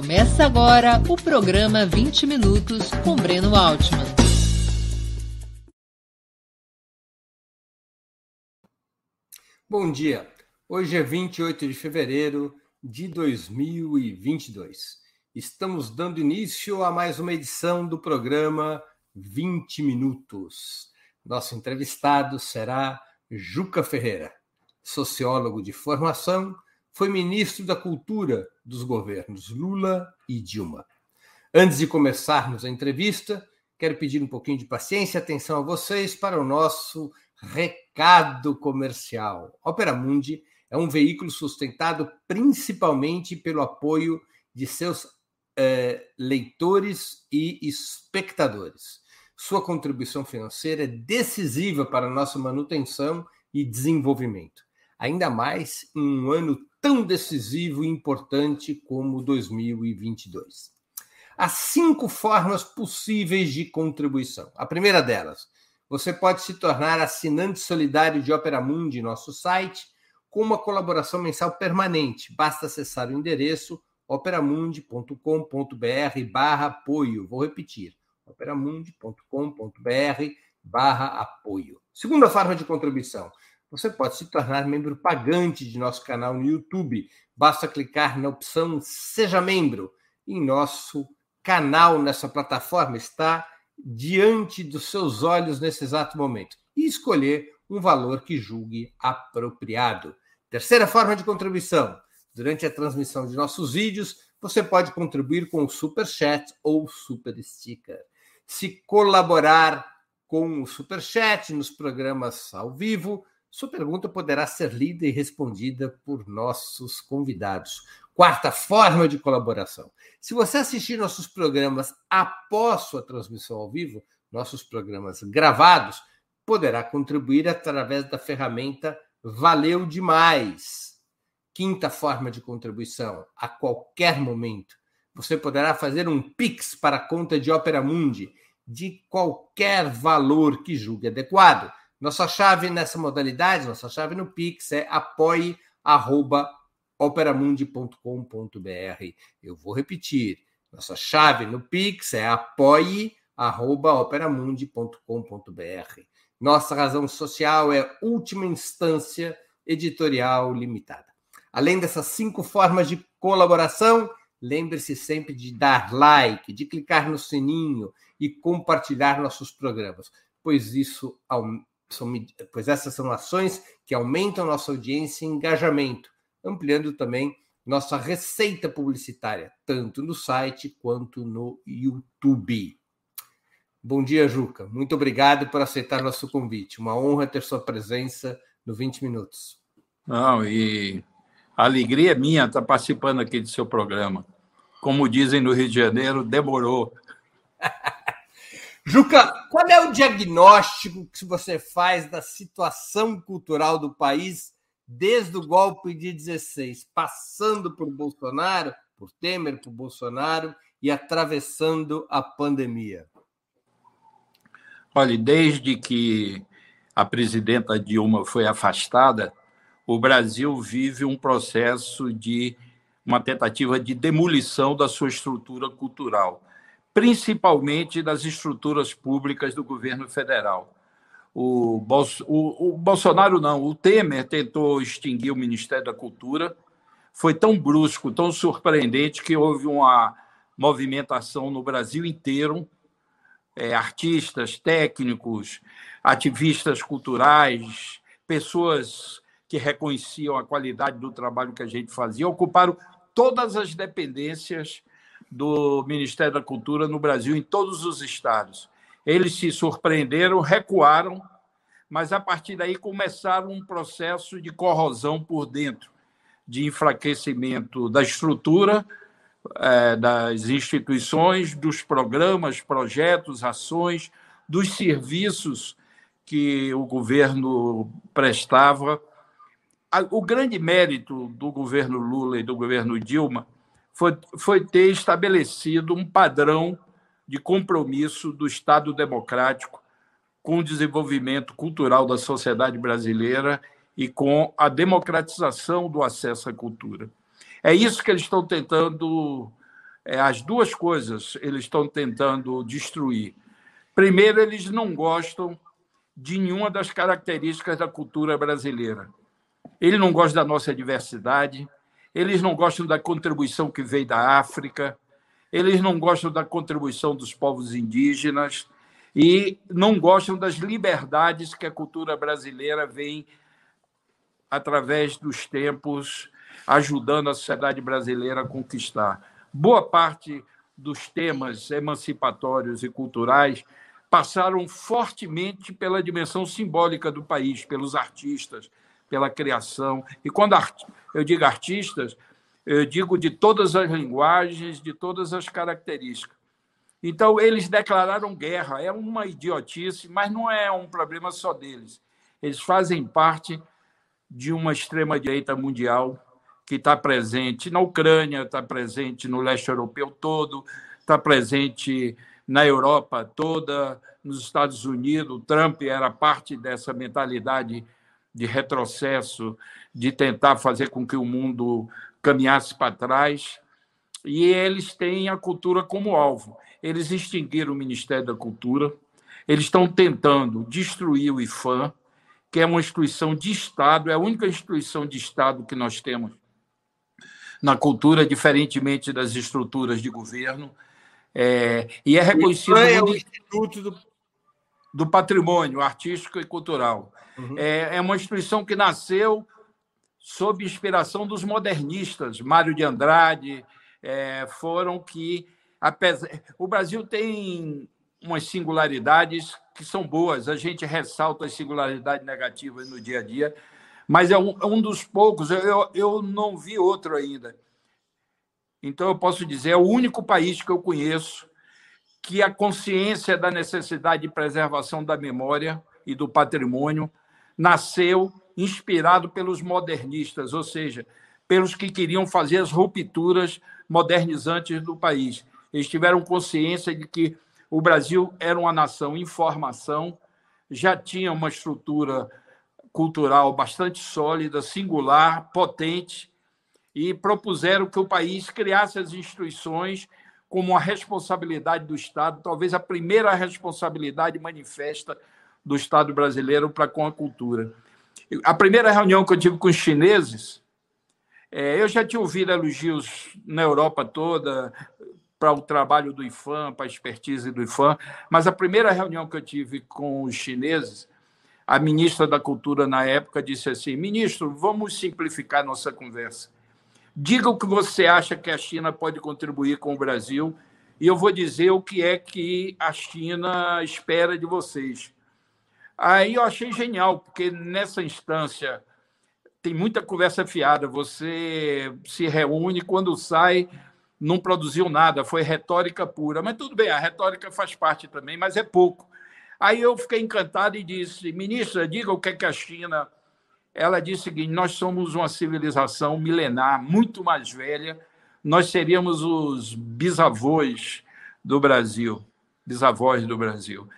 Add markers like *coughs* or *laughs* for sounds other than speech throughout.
Começa agora o programa 20 Minutos com Breno Altman. Bom dia. Hoje é 28 de fevereiro de 2022. Estamos dando início a mais uma edição do programa 20 Minutos. Nosso entrevistado será Juca Ferreira, sociólogo de formação, foi ministro da Cultura dos governos Lula e Dilma. Antes de começarmos a entrevista, quero pedir um pouquinho de paciência e atenção a vocês para o nosso recado comercial. Opera Mundi é um veículo sustentado principalmente pelo apoio de seus eh, leitores e espectadores. Sua contribuição financeira é decisiva para a nossa manutenção e desenvolvimento, ainda mais em um ano tão decisivo e importante como 2022. Há cinco formas possíveis de contribuição. A primeira delas, você pode se tornar assinante solidário de Opera Mundi, nosso site, com uma colaboração mensal permanente. Basta acessar o endereço operamundi.com.br barra apoio. Vou repetir, operamundi.com.br barra apoio. Segunda forma de contribuição, você pode se tornar membro pagante de nosso canal no YouTube. Basta clicar na opção Seja Membro. Em nosso canal nessa plataforma está diante dos seus olhos nesse exato momento e escolher um valor que julgue apropriado. Terceira forma de contribuição. Durante a transmissão de nossos vídeos, você pode contribuir com o Super Chat ou Super Sticker. Se colaborar com o Super Chat nos programas ao vivo, sua pergunta poderá ser lida e respondida por nossos convidados. Quarta forma de colaboração. Se você assistir nossos programas após sua transmissão ao vivo, nossos programas gravados, poderá contribuir através da ferramenta Valeu Demais. Quinta forma de contribuição. A qualquer momento, você poderá fazer um Pix para a conta de Opera Mundi de qualquer valor que julgue adequado nossa chave nessa modalidade, nossa chave no Pix é apoie.operamundi.com.br. Eu vou repetir. Nossa chave no Pix é apoie.operamundi.com.br. Nossa razão social é última instância editorial limitada. Além dessas cinco formas de colaboração, lembre-se sempre de dar like, de clicar no sininho e compartilhar nossos programas, pois isso são, pois essas são ações que aumentam nossa audiência e engajamento, ampliando também nossa receita publicitária, tanto no site quanto no YouTube. Bom dia, Juca. Muito obrigado por aceitar nosso convite. Uma honra ter sua presença no 20 Minutos. Não, e a alegria é minha estar participando aqui do seu programa. Como dizem no Rio de Janeiro, demorou. Juca, qual é o diagnóstico que você faz da situação cultural do país desde o golpe de 16, passando por Bolsonaro, por Temer, por Bolsonaro e atravessando a pandemia? Olha, desde que a presidenta Dilma foi afastada, o Brasil vive um processo de uma tentativa de demolição da sua estrutura cultural principalmente das estruturas públicas do governo federal. O, Bolso, o, o, Bolsonaro não, o Temer tentou extinguir o Ministério da Cultura. Foi tão brusco, tão surpreendente que houve uma movimentação no Brasil inteiro. É, artistas, técnicos, ativistas culturais, pessoas que reconheciam a qualidade do trabalho que a gente fazia, ocuparam todas as dependências do Ministério da Cultura no Brasil, em todos os estados. Eles se surpreenderam, recuaram, mas a partir daí começaram um processo de corrosão por dentro, de enfraquecimento da estrutura, é, das instituições, dos programas, projetos, ações, dos serviços que o governo prestava. O grande mérito do governo Lula e do governo Dilma foi, foi ter estabelecido um padrão de compromisso do Estado democrático com o desenvolvimento cultural da sociedade brasileira e com a democratização do acesso à cultura. É isso que eles estão tentando é, as duas coisas eles estão tentando destruir. Primeiro, eles não gostam de nenhuma das características da cultura brasileira. Eles não gostam da nossa diversidade, eles não gostam da contribuição que veio da África, eles não gostam da contribuição dos povos indígenas e não gostam das liberdades que a cultura brasileira vem, através dos tempos, ajudando a sociedade brasileira a conquistar. Boa parte dos temas emancipatórios e culturais passaram fortemente pela dimensão simbólica do país, pelos artistas, pela criação. E quando eu digo artistas, eu digo de todas as linguagens, de todas as características. Então, eles declararam guerra. É uma idiotice, mas não é um problema só deles. Eles fazem parte de uma extrema-direita mundial que está presente na Ucrânia, está presente no leste europeu todo, está presente na Europa toda, nos Estados Unidos. O Trump era parte dessa mentalidade de retrocesso, de tentar fazer com que o mundo caminhasse para trás. E eles têm a cultura como alvo. Eles extinguiram o Ministério da Cultura, eles estão tentando destruir o IFAM, que é uma instituição de Estado, é a única instituição de Estado que nós temos na cultura, diferentemente das estruturas de governo. É, e é reconhecido. O é o Instituto do... do Patrimônio Artístico e Cultural. Uhum. É, é uma instituição que nasceu sob inspiração dos modernistas, Mário de Andrade, é, foram que. Apesar, o Brasil tem umas singularidades que são boas, a gente ressalta as singularidades negativas no dia a dia, mas é um, é um dos poucos, eu, eu não vi outro ainda. Então, eu posso dizer, é o único país que eu conheço que a consciência da necessidade de preservação da memória e do patrimônio nasceu inspirado pelos modernistas, ou seja, pelos que queriam fazer as rupturas modernizantes do país. Eles tiveram consciência de que o Brasil era uma nação em formação, já tinha uma estrutura cultural bastante sólida, singular, potente, e propuseram que o país criasse as instituições como uma responsabilidade do Estado, talvez a primeira responsabilidade manifesta do Estado brasileiro para com a cultura. A primeira reunião que eu tive com os chineses, é, eu já tinha ouvido elogios na Europa toda para o trabalho do IFAM, para a expertise do IFAM, mas a primeira reunião que eu tive com os chineses, a ministra da Cultura na época disse assim: ministro, vamos simplificar nossa conversa. Diga o que você acha que a China pode contribuir com o Brasil e eu vou dizer o que é que a China espera de vocês. Aí eu achei genial, porque nessa instância tem muita conversa fiada. Você se reúne, quando sai, não produziu nada, foi retórica pura. Mas tudo bem, a retórica faz parte também, mas é pouco. Aí eu fiquei encantado e disse, ministra, diga o que é que a China. Ela disse o seguinte: nós somos uma civilização milenar, muito mais velha, nós seríamos os bisavós do Brasil, bisavós do Brasil.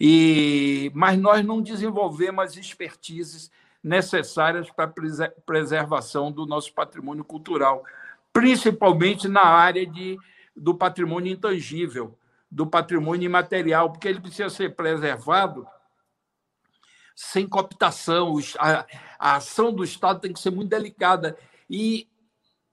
E, mas nós não desenvolvemos as expertises necessárias para a preservação do nosso patrimônio cultural, principalmente na área de, do patrimônio intangível, do patrimônio imaterial, porque ele precisa ser preservado sem cooptação. A, a ação do Estado tem que ser muito delicada. E,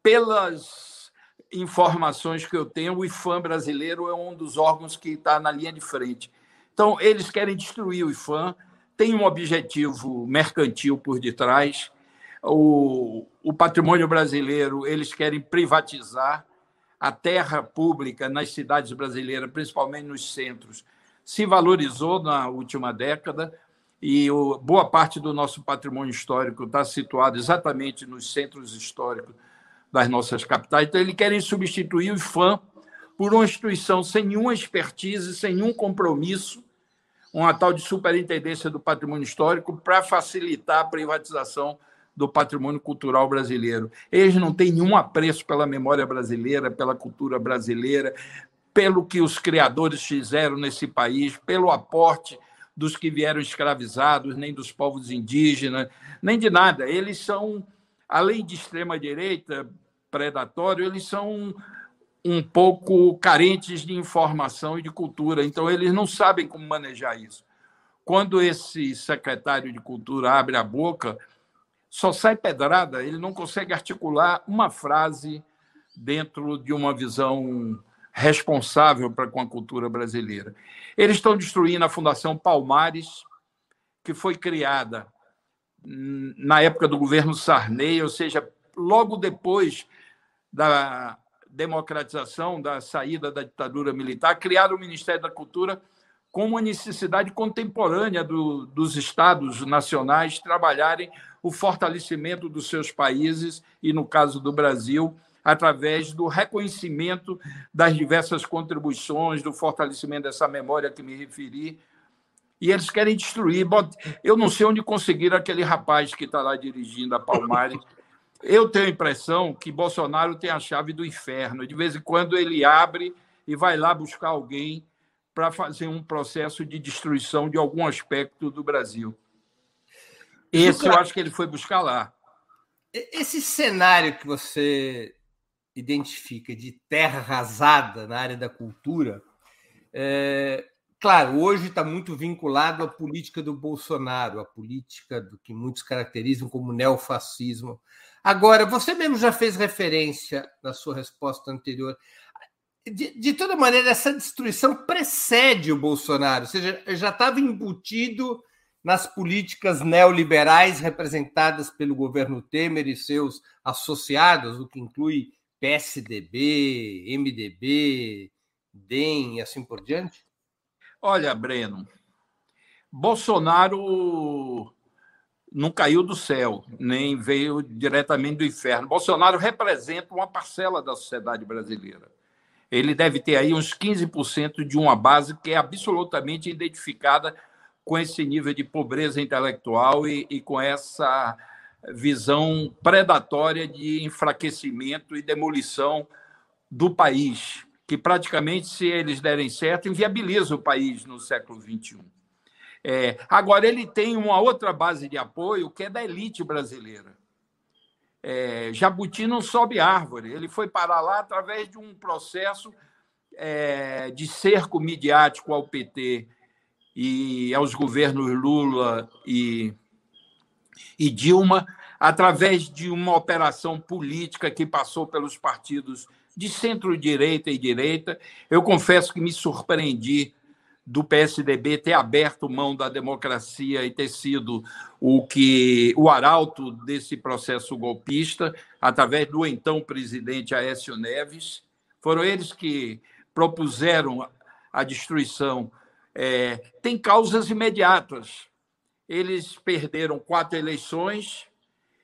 pelas informações que eu tenho, o IFAM brasileiro é um dos órgãos que está na linha de frente. Então, eles querem destruir o IFAM, tem um objetivo mercantil por detrás. O, o patrimônio brasileiro, eles querem privatizar a terra pública nas cidades brasileiras, principalmente nos centros, se valorizou na última década e o, boa parte do nosso patrimônio histórico está situado exatamente nos centros históricos das nossas capitais. Então, eles querem substituir o IFAM por uma instituição sem nenhuma expertise, sem nenhum compromisso, uma tal de superintendência do patrimônio histórico para facilitar a privatização do patrimônio cultural brasileiro. Eles não têm nenhum apreço pela memória brasileira, pela cultura brasileira, pelo que os criadores fizeram nesse país, pelo aporte dos que vieram escravizados, nem dos povos indígenas, nem de nada. Eles são, além de extrema-direita, predatório, eles são um pouco carentes de informação e de cultura, então eles não sabem como manejar isso. Quando esse secretário de cultura abre a boca, só sai pedrada, ele não consegue articular uma frase dentro de uma visão responsável para com a cultura brasileira. Eles estão destruindo a Fundação Palmares, que foi criada na época do governo Sarney, ou seja, logo depois da democratização, da saída da ditadura militar, criaram o Ministério da Cultura como uma necessidade contemporânea do, dos estados nacionais trabalharem o fortalecimento dos seus países e, no caso do Brasil, através do reconhecimento das diversas contribuições, do fortalecimento dessa memória que me referi. E eles querem destruir. Eu não sei onde conseguiram aquele rapaz que está lá dirigindo a Palmares. *laughs* Eu tenho a impressão que Bolsonaro tem a chave do inferno. De vez em quando ele abre e vai lá buscar alguém para fazer um processo de destruição de algum aspecto do Brasil. Esse eu acho que ele foi buscar lá. Esse cenário que você identifica de terra arrasada na área da cultura, é, claro, hoje está muito vinculado à política do Bolsonaro, à política do que muitos caracterizam como neofascismo. Agora, você mesmo já fez referência na sua resposta anterior. De, de toda maneira, essa destruição precede o Bolsonaro, ou seja, já estava embutido nas políticas neoliberais representadas pelo governo Temer e seus associados, o que inclui PSDB, MDB, DEM e assim por diante? Olha, Breno, Bolsonaro não caiu do céu, nem veio diretamente do inferno. Bolsonaro representa uma parcela da sociedade brasileira. Ele deve ter aí uns 15% de uma base que é absolutamente identificada com esse nível de pobreza intelectual e, e com essa visão predatória de enfraquecimento e demolição do país, que praticamente, se eles derem certo, inviabiliza o país no século XXI. É, agora, ele tem uma outra base de apoio que é da elite brasileira. É, Jabuti não sobe árvore, ele foi parar lá através de um processo é, de cerco midiático ao PT e aos governos Lula e e Dilma, através de uma operação política que passou pelos partidos de centro-direita e direita. Eu confesso que me surpreendi do PSDB ter aberto mão da democracia e ter sido o que o arauto desse processo golpista, através do então presidente Aécio Neves. Foram eles que propuseram a destruição. É, tem causas imediatas eles perderam quatro eleições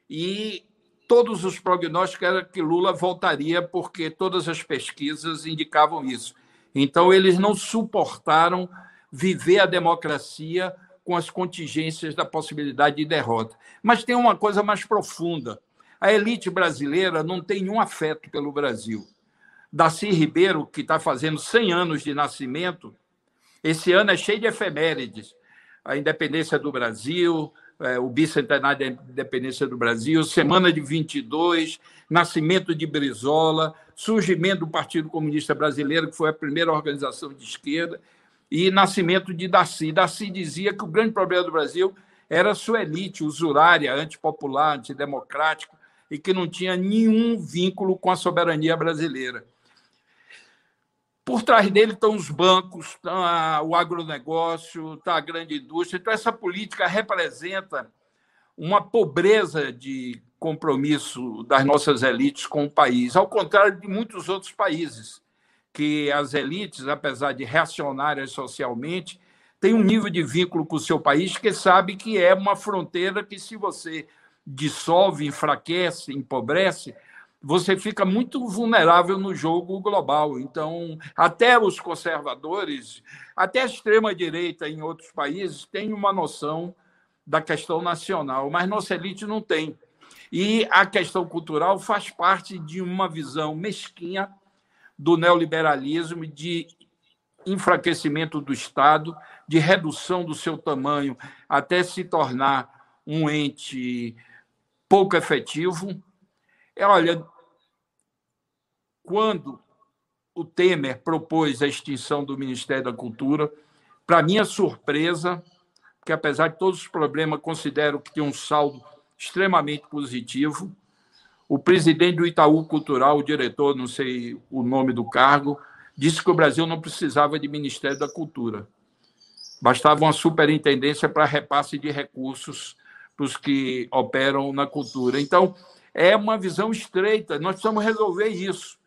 e todos os prognósticos eram que Lula voltaria, porque todas as pesquisas indicavam isso. Então, eles não suportaram viver a democracia com as contingências da possibilidade de derrota. Mas tem uma coisa mais profunda. A elite brasileira não tem nenhum afeto pelo Brasil. Darcy Ribeiro, que está fazendo 100 anos de nascimento, esse ano é cheio de efemérides a independência do Brasil, é, o bicentenário da independência do Brasil, semana de 22, nascimento de Brizola, surgimento do Partido Comunista Brasileiro, que foi a primeira organização de esquerda, e nascimento de Darcy. Darcy dizia que o grande problema do Brasil era sua elite usurária, antipopular, antidemocrática, e que não tinha nenhum vínculo com a soberania brasileira. Por trás dele estão os bancos, está o agronegócio, está a grande indústria. Então, essa política representa uma pobreza de compromisso das nossas elites com o país, ao contrário de muitos outros países, que as elites, apesar de reacionárias socialmente, têm um nível de vínculo com o seu país que sabe que é uma fronteira que, se você dissolve, enfraquece, empobrece, você fica muito vulnerável no jogo global. Então, até os conservadores, até a extrema-direita em outros países, têm uma noção da questão nacional, mas nossa elite não tem. E a questão cultural faz parte de uma visão mesquinha do neoliberalismo, de enfraquecimento do Estado, de redução do seu tamanho até se tornar um ente pouco efetivo. É, olha, quando o Temer propôs a extinção do Ministério da Cultura. Para minha surpresa, que apesar de todos os problemas, considero que tem um saldo extremamente positivo. O presidente do Itaú Cultural, o diretor, não sei o nome do cargo, disse que o Brasil não precisava de Ministério da Cultura. Bastava uma superintendência para repasse de recursos para os que operam na cultura. Então, é uma visão estreita, nós precisamos resolver isso.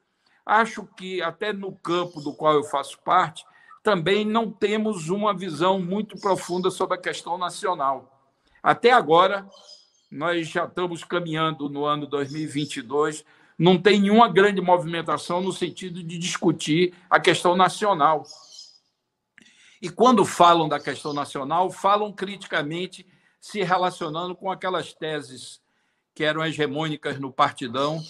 Acho que, até no campo do qual eu faço parte, também não temos uma visão muito profunda sobre a questão nacional. Até agora, nós já estamos caminhando no ano 2022, não tem nenhuma grande movimentação no sentido de discutir a questão nacional. E quando falam da questão nacional, falam criticamente se relacionando com aquelas teses que eram hegemônicas no partidão,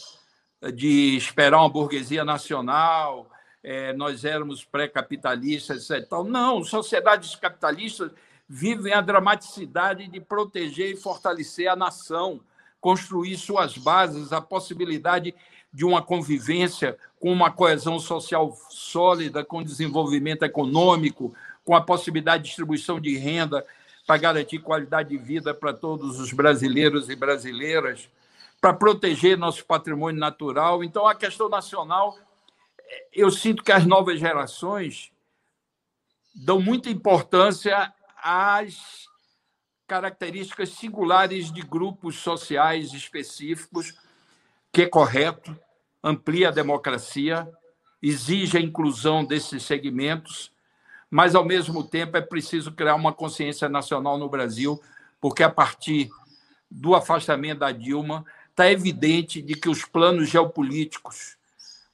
de esperar uma burguesia nacional, é, nós éramos pré-capitalistas e tal. Não, sociedades capitalistas vivem a dramaticidade de proteger e fortalecer a nação, construir suas bases, a possibilidade de uma convivência com uma coesão social sólida, com desenvolvimento econômico, com a possibilidade de distribuição de renda para garantir qualidade de vida para todos os brasileiros e brasileiras, para proteger nosso patrimônio natural. Então, a questão nacional, eu sinto que as novas gerações dão muita importância às características singulares de grupos sociais específicos, que é correto, amplia a democracia, exige a inclusão desses segmentos mas, ao mesmo tempo, é preciso criar uma consciência nacional no Brasil, porque, a partir do afastamento da Dilma, está evidente de que os planos geopolíticos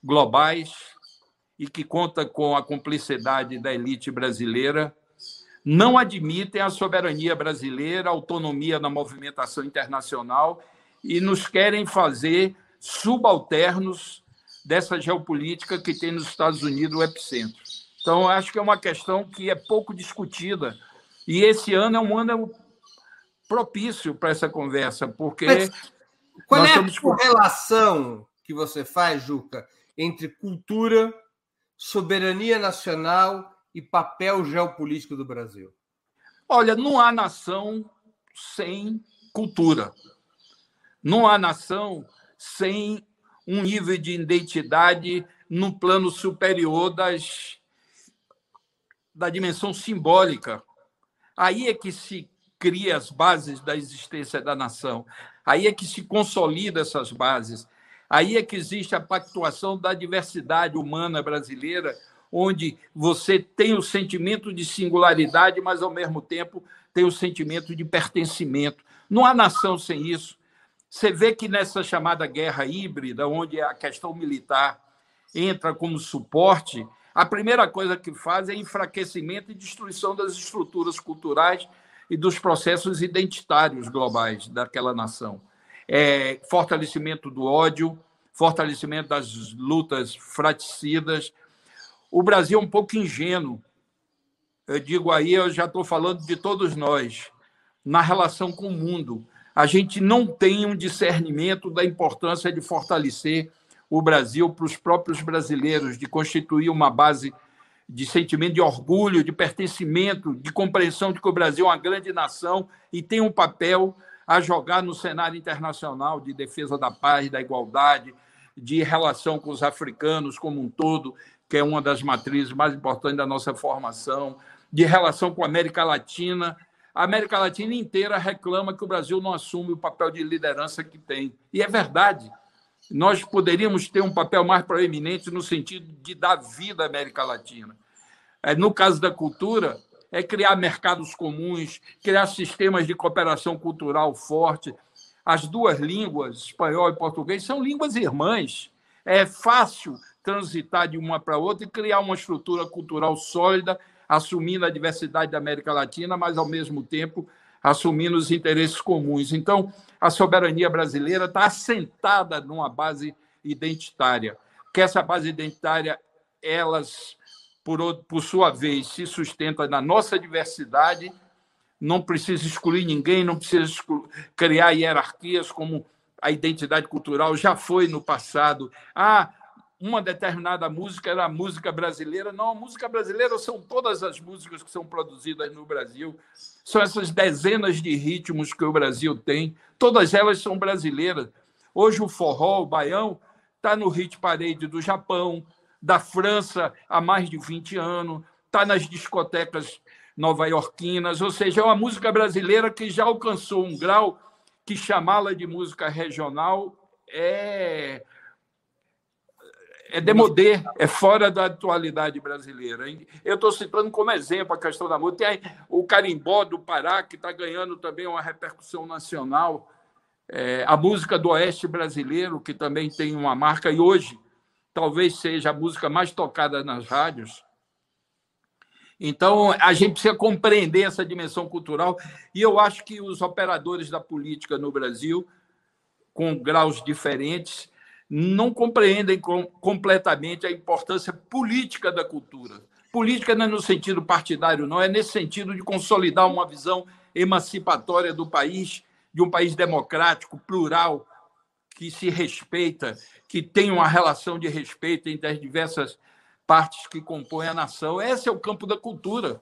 globais e que conta com a cumplicidade da elite brasileira não admitem a soberania brasileira, a autonomia na movimentação internacional e nos querem fazer subalternos dessa geopolítica que tem nos Estados Unidos o epicentro. Então, acho que é uma questão que é pouco discutida. E esse ano é um ano propício para essa conversa, porque. Mas qual é a correlação que você faz, Juca, entre cultura, soberania nacional e papel geopolítico do Brasil? Olha, não há nação sem cultura. Não há nação sem um nível de identidade no plano superior das da dimensão simbólica. Aí é que se cria as bases da existência da nação. Aí é que se consolida essas bases. Aí é que existe a pactuação da diversidade humana brasileira, onde você tem o sentimento de singularidade, mas ao mesmo tempo tem o sentimento de pertencimento. Não há nação sem isso. Você vê que nessa chamada guerra híbrida, onde a questão militar entra como suporte, a primeira coisa que faz é enfraquecimento e destruição das estruturas culturais e dos processos identitários globais daquela nação. É, fortalecimento do ódio, fortalecimento das lutas fraticidas. O Brasil é um pouco ingênuo. Eu digo aí, eu já estou falando de todos nós, na relação com o mundo. A gente não tem um discernimento da importância de fortalecer o Brasil para os próprios brasileiros, de constituir uma base de sentimento de orgulho, de pertencimento, de compreensão de que o Brasil é uma grande nação e tem um papel a jogar no cenário internacional de defesa da paz, da igualdade, de relação com os africanos como um todo, que é uma das matrizes mais importantes da nossa formação, de relação com a América Latina. A América Latina inteira reclama que o Brasil não assume o papel de liderança que tem. E é verdade nós poderíamos ter um papel mais proeminente no sentido de dar vida à América Latina. É, no caso da cultura, é criar mercados comuns, criar sistemas de cooperação cultural forte. As duas línguas, espanhol e português, são línguas irmãs. É fácil transitar de uma para outra e criar uma estrutura cultural sólida, assumindo a diversidade da América Latina, mas, ao mesmo tempo, assumindo os interesses comuns. Então, a soberania brasileira está assentada numa base identitária, que essa base identitária, elas, por, por sua vez, se sustenta na nossa diversidade, não precisa excluir ninguém, não precisa excluir, criar hierarquias como a identidade cultural já foi no passado. Há uma determinada música era a música brasileira. Não, a música brasileira são todas as músicas que são produzidas no Brasil. São essas dezenas de ritmos que o Brasil tem. Todas elas são brasileiras. Hoje o forró, o baião, está no hit parade do Japão, da França há mais de 20 anos, está nas discotecas nova-iorquinas, ou seja, é uma música brasileira que já alcançou um grau que chamá-la de música regional é é demodê, é fora da atualidade brasileira. Eu estou citando como exemplo a questão da música. Tem o carimbó do Pará, que está ganhando também uma repercussão nacional. É, a música do Oeste brasileiro, que também tem uma marca, e hoje talvez seja a música mais tocada nas rádios. Então, a gente precisa compreender essa dimensão cultural, e eu acho que os operadores da política no Brasil, com graus diferentes, não compreendem com, completamente a importância política da cultura. Política não é no sentido partidário, não, é nesse sentido de consolidar uma visão emancipatória do país, de um país democrático, plural, que se respeita, que tem uma relação de respeito entre as diversas partes que compõem a nação. Esse é o campo da cultura.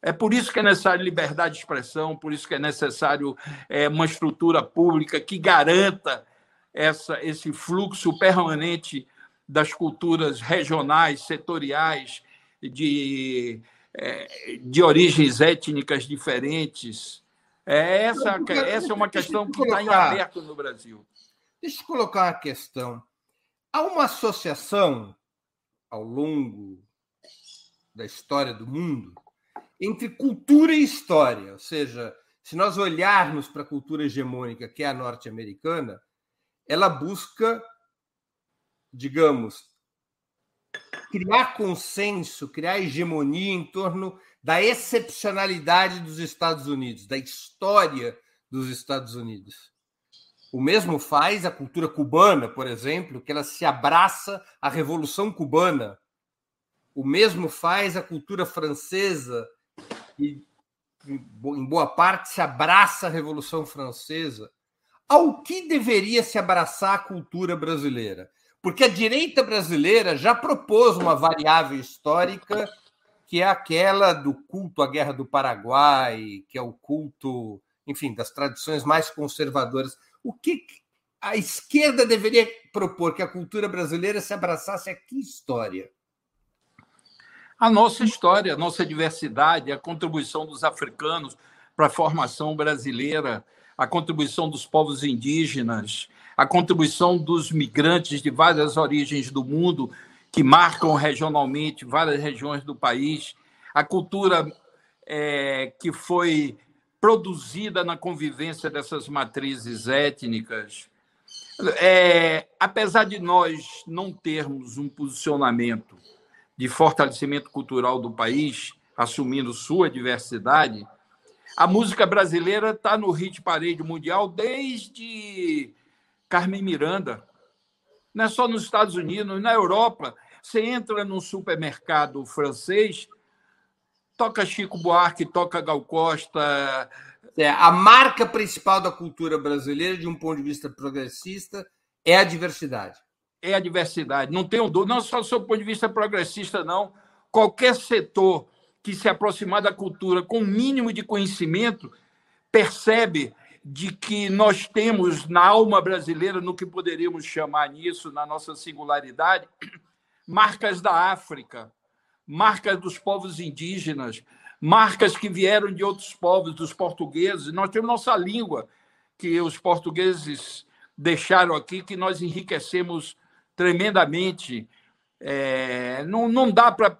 É por isso que é necessário liberdade de expressão, por isso que é necessário é, uma estrutura pública que garanta essa, esse fluxo permanente das culturas regionais, setoriais, de, é, de origens étnicas diferentes. É essa, essa é uma questão que está em aberto no Brasil. Deixa eu colocar uma questão. Há uma associação ao longo da história do mundo entre cultura e história, ou seja, se nós olharmos para a cultura hegemônica, que é a norte-americana, ela busca, digamos, criar consenso, criar hegemonia em torno da excepcionalidade dos Estados Unidos, da história dos Estados Unidos. O mesmo faz a cultura cubana, por exemplo, que ela se abraça à Revolução Cubana. O mesmo faz a cultura francesa, que em boa parte se abraça à Revolução Francesa ao que deveria se abraçar a cultura brasileira? Porque a direita brasileira já propôs uma variável histórica que é aquela do culto à Guerra do Paraguai, que é o culto, enfim, das tradições mais conservadoras. O que a esquerda deveria propor que a cultura brasileira se abraçasse a que história? A nossa história, a nossa diversidade, a contribuição dos africanos para a formação brasileira, a contribuição dos povos indígenas, a contribuição dos migrantes de várias origens do mundo que marcam regionalmente várias regiões do país, a cultura é, que foi produzida na convivência dessas matrizes étnicas. É, apesar de nós não termos um posicionamento de fortalecimento cultural do país, assumindo sua diversidade, a música brasileira está no hit parade mundial desde Carmen Miranda. Não é só nos Estados Unidos, na Europa. Você entra num supermercado francês, toca Chico Buarque, toca Gal Costa. É, a marca principal da cultura brasileira, de um ponto de vista progressista, é a diversidade. É a diversidade. Não tenho dúvida, não só do seu ponto de vista progressista, não. Qualquer setor que se aproximar da cultura com o mínimo de conhecimento percebe de que nós temos na alma brasileira, no que poderíamos chamar nisso, na nossa singularidade, marcas da África, marcas dos povos indígenas, marcas que vieram de outros povos, dos portugueses. Nós temos nossa língua, que os portugueses deixaram aqui, que nós enriquecemos tremendamente. É, não, não dá para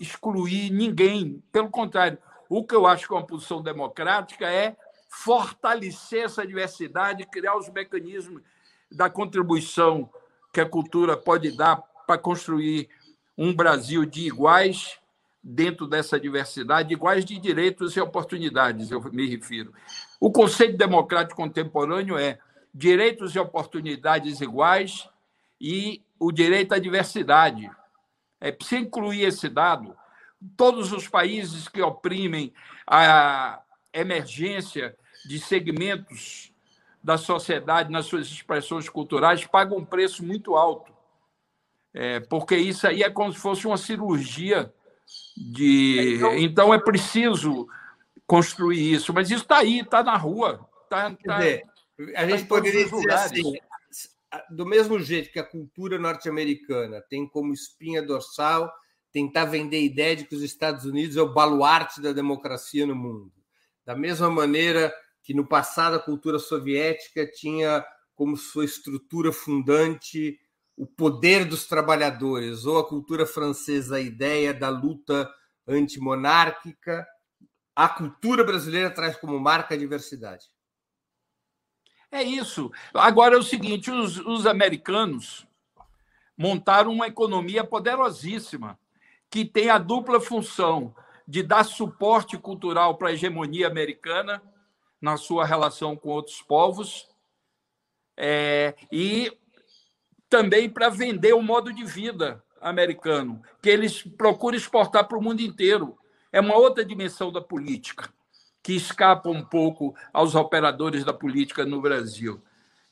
excluir ninguém. Pelo contrário, o que eu acho que é uma posição democrática é fortalecer essa diversidade, criar os mecanismos da contribuição que a cultura pode dar para construir um Brasil de iguais dentro dessa diversidade, iguais de direitos e oportunidades, eu me refiro. O conceito democrático contemporâneo é direitos e oportunidades iguais e o direito à diversidade. É preciso incluir esse dado. Todos os países que oprimem a emergência de segmentos da sociedade nas suas expressões culturais pagam um preço muito alto. É, porque isso aí é como se fosse uma cirurgia de. Então, então é preciso construir isso, mas isso está aí, está na rua. Tá, tá, dizer, a gente tá poderia dizer assim, do mesmo jeito que a cultura norte-americana tem como espinha dorsal tentar vender a ideia de que os Estados Unidos é o baluarte da democracia no mundo. Da mesma maneira que no passado a cultura soviética tinha como sua estrutura fundante o poder dos trabalhadores, ou a cultura francesa a ideia da luta antimonárquica, a cultura brasileira traz como marca a diversidade. É isso. Agora é o seguinte: os, os americanos montaram uma economia poderosíssima que tem a dupla função de dar suporte cultural para a hegemonia americana na sua relação com outros povos é, e também para vender o modo de vida americano, que eles procuram exportar para o mundo inteiro. É uma outra dimensão da política que escapa um pouco aos operadores da política no Brasil.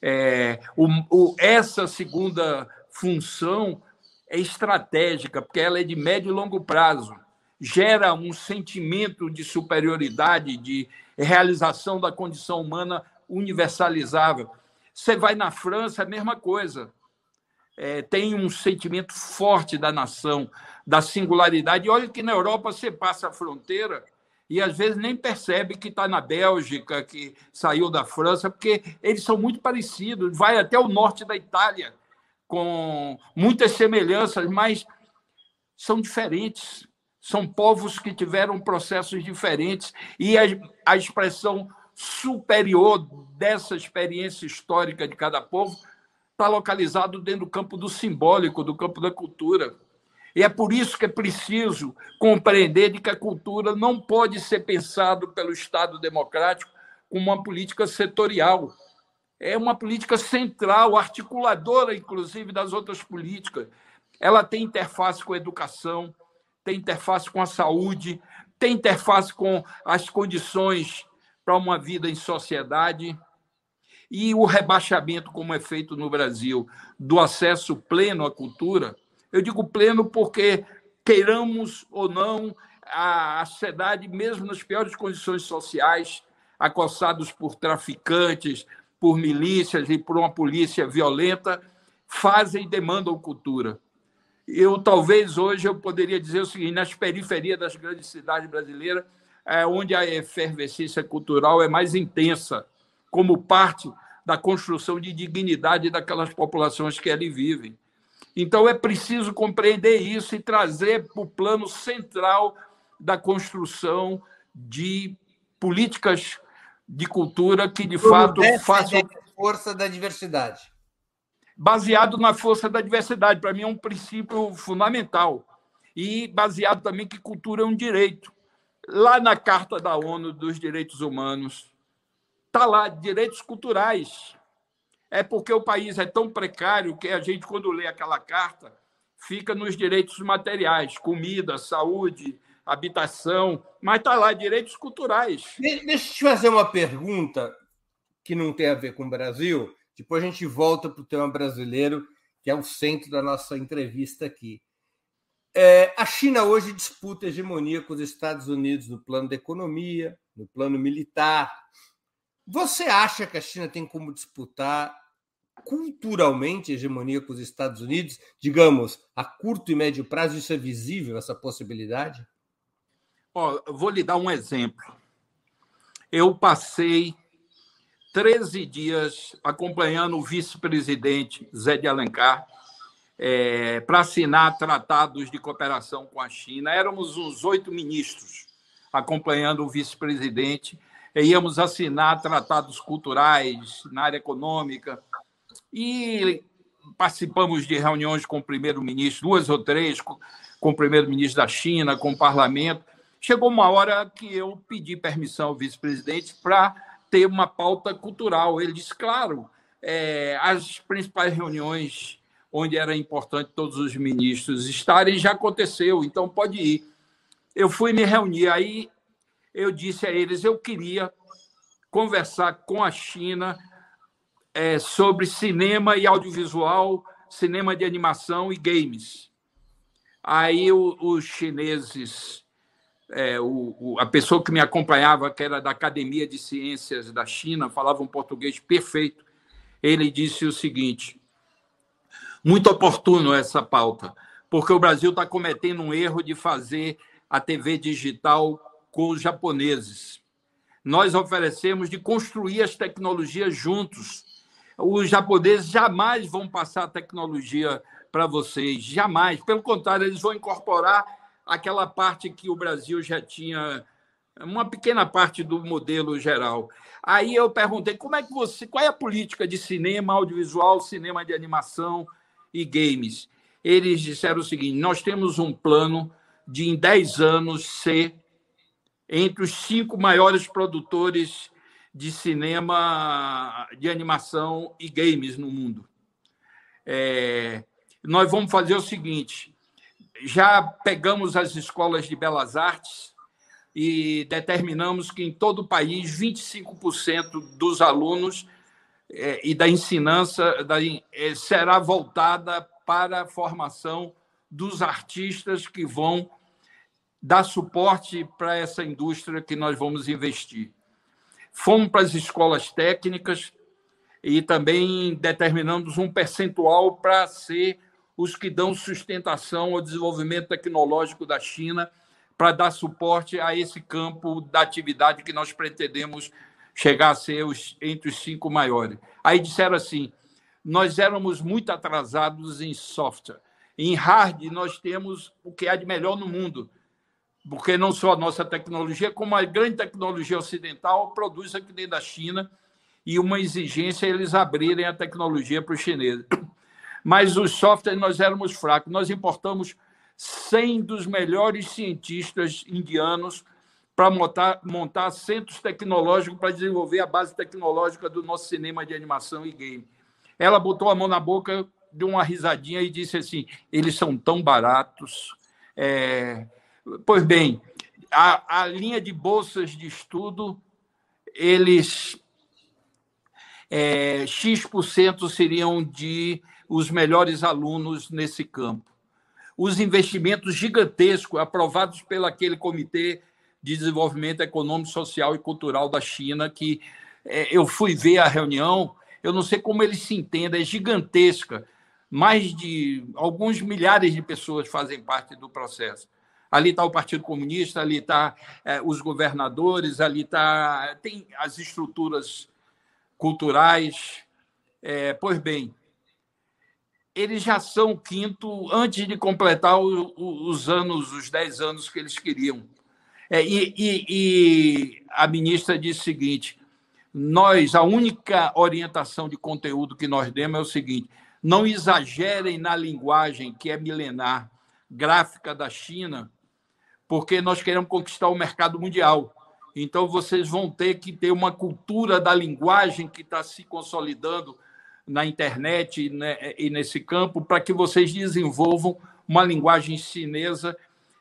É, o, o, essa segunda função é estratégica, porque ela é de médio e longo prazo. Gera um sentimento de superioridade, de realização da condição humana universalizável. Você vai na França, a mesma coisa. É, tem um sentimento forte da nação, da singularidade. E olha que na Europa você passa a fronteira e às vezes nem percebe que está na Bélgica, que saiu da França, porque eles são muito parecidos. Vai até o norte da Itália com muitas semelhanças, mas são diferentes. São povos que tiveram processos diferentes e a, a expressão superior dessa experiência histórica de cada povo está localizado dentro do campo do simbólico, do campo da cultura. E é por isso que é preciso compreender de que a cultura não pode ser pensado pelo Estado democrático como uma política setorial é uma política central, articuladora, inclusive, das outras políticas. Ela tem interface com a educação, tem interface com a saúde, tem interface com as condições para uma vida em sociedade. E o rebaixamento, como é feito no Brasil, do acesso pleno à cultura, eu digo pleno porque, queiramos ou não, a sociedade, mesmo nas piores condições sociais, acossados por traficantes, por milícias e por uma polícia violenta, fazem e demandam cultura. Eu talvez hoje eu poderia dizer o seguinte: nas periferias das grandes cidades brasileiras, é onde a efervescência cultural é mais intensa, como parte da construção de dignidade daquelas populações que ali vivem. Então é preciso compreender isso e trazer para o plano central da construção de políticas de cultura que, de fato, façam. Força da diversidade. Baseado na força da diversidade. Para mim, é um princípio fundamental. E baseado também que cultura é um direito. Lá na Carta da ONU dos Direitos Humanos, está lá, direitos culturais. É porque o país é tão precário que a gente, quando lê aquela carta, fica nos direitos materiais, comida, saúde, habitação, mas está lá, direitos culturais. Deixa eu te fazer uma pergunta que não tem a ver com o Brasil, depois a gente volta para o tema brasileiro, que é o centro da nossa entrevista aqui. É, a China hoje disputa hegemonia com os Estados Unidos no plano da economia, no plano militar. Você acha que a China tem como disputar culturalmente hegemonia com os Estados Unidos? Digamos, a curto e médio prazo, isso é visível, essa possibilidade? Ó, vou lhe dar um exemplo. Eu passei 13 dias acompanhando o vice-presidente Zé de Alencar é, para assinar tratados de cooperação com a China. Éramos uns oito ministros acompanhando o vice-presidente. Íamos assinar tratados culturais na área econômica e participamos de reuniões com o primeiro-ministro, duas ou três, com o primeiro-ministro da China, com o parlamento. Chegou uma hora que eu pedi permissão ao vice-presidente para ter uma pauta cultural. Ele disse, claro, é, as principais reuniões onde era importante todos os ministros estarem já aconteceu, então pode ir. Eu fui me reunir, aí eu disse a eles, eu queria conversar com a China é, sobre cinema e audiovisual cinema de animação e games. Aí o, os chineses, é, o, o, a pessoa que me acompanhava, que era da Academia de Ciências da China, falava um português perfeito. Ele disse o seguinte: muito oportuno essa pauta, porque o Brasil está cometendo um erro de fazer a TV digital com os japoneses. Nós oferecemos de construir as tecnologias juntos. Os japoneses jamais vão passar a tecnologia para vocês, jamais. Pelo contrário, eles vão incorporar aquela parte que o Brasil já tinha, uma pequena parte do modelo geral. Aí eu perguntei como é que você, qual é a política de cinema, audiovisual, cinema de animação e games? Eles disseram o seguinte: nós temos um plano de em 10 anos ser entre os cinco maiores produtores de cinema, de animação e games no mundo. É, nós vamos fazer o seguinte: já pegamos as escolas de belas artes e determinamos que em todo o país 25% dos alunos é, e da ensinança da, é, será voltada para a formação dos artistas que vão dar suporte para essa indústria que nós vamos investir. Fomos para as escolas técnicas e também determinamos um percentual para ser os que dão sustentação ao desenvolvimento tecnológico da China, para dar suporte a esse campo da atividade que nós pretendemos chegar a ser os, entre os cinco maiores. Aí disseram assim: nós éramos muito atrasados em software. Em hard, nós temos o que há de melhor no mundo porque não só a nossa tecnologia, como a grande tecnologia ocidental produz aqui dentro da China, e uma exigência é eles abrirem a tecnologia para os chineses. *clears throat* Mas os softwares nós éramos fracos. Nós importamos 100 dos melhores cientistas indianos para montar, montar centros tecnológicos para desenvolver a base tecnológica do nosso cinema de animação e game. Ela botou a mão na boca, deu uma risadinha e disse assim: eles são tão baratos, é, Pois bem, a, a linha de bolsas de estudo, eles é, X% seriam de os melhores alunos nesse campo. Os investimentos gigantescos aprovados pelo aquele Comitê de Desenvolvimento Econômico, Social e Cultural da China, que é, eu fui ver a reunião, eu não sei como eles se entendem, é gigantesca. Mais de alguns milhares de pessoas fazem parte do processo. Ali está o Partido Comunista, ali está é, os governadores, ali está tem as estruturas culturais. É, pois bem, eles já são quinto antes de completar o, o, os anos, os dez anos que eles queriam. É, e, e, e a ministra disse o seguinte: nós, a única orientação de conteúdo que nós demos é o seguinte: não exagerem na linguagem que é milenar, gráfica da China, porque nós queremos conquistar o mercado mundial. Então, vocês vão ter que ter uma cultura da linguagem que está se consolidando na internet né, e nesse campo, para que vocês desenvolvam uma linguagem chinesa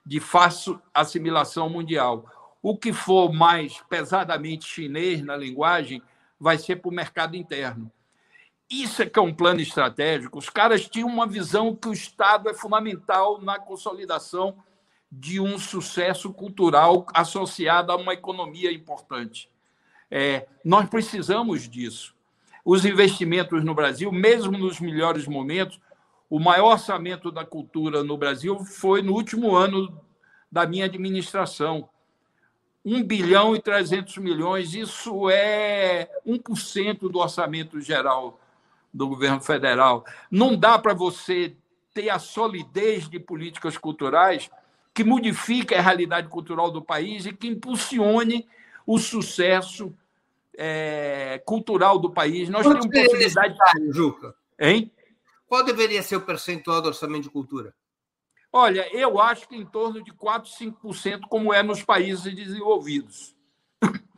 de fácil assimilação mundial. O que for mais pesadamente chinês na linguagem vai ser para o mercado interno. Isso é que é um plano estratégico. Os caras tinham uma visão que o Estado é fundamental na consolidação de um sucesso cultural associado a uma economia importante. É, nós precisamos disso. Os investimentos no Brasil, mesmo nos melhores momentos, o maior orçamento da cultura no Brasil foi no último ano da minha administração. 1 bilhão e 300 milhões, isso é 1% do orçamento geral do governo federal. Não dá para você ter a solidez de políticas culturais que modifique a realidade cultural do país e que impulsione o sucesso é, cultural do país. Nós temos possibilidade. de Juca? Hein? Qual deveria ser o percentual do orçamento de cultura? Olha, eu acho que em torno de 4, 5%, como é nos países desenvolvidos. *laughs*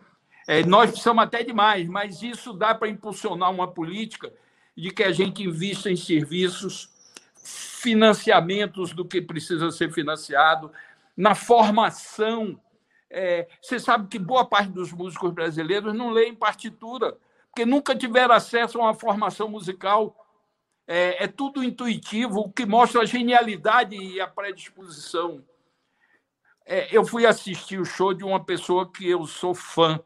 É, nós precisamos até de mais, mas isso dá para impulsionar uma política de que a gente invista em serviços financiamentos do que precisa ser financiado, na formação. É, você sabe que boa parte dos músicos brasileiros não leem partitura, porque nunca tiveram acesso a uma formação musical. é, é tudo intuitivo, o que mostra a genialidade e a predisposição. É, eu fui assistir o show de uma pessoa que eu sou fã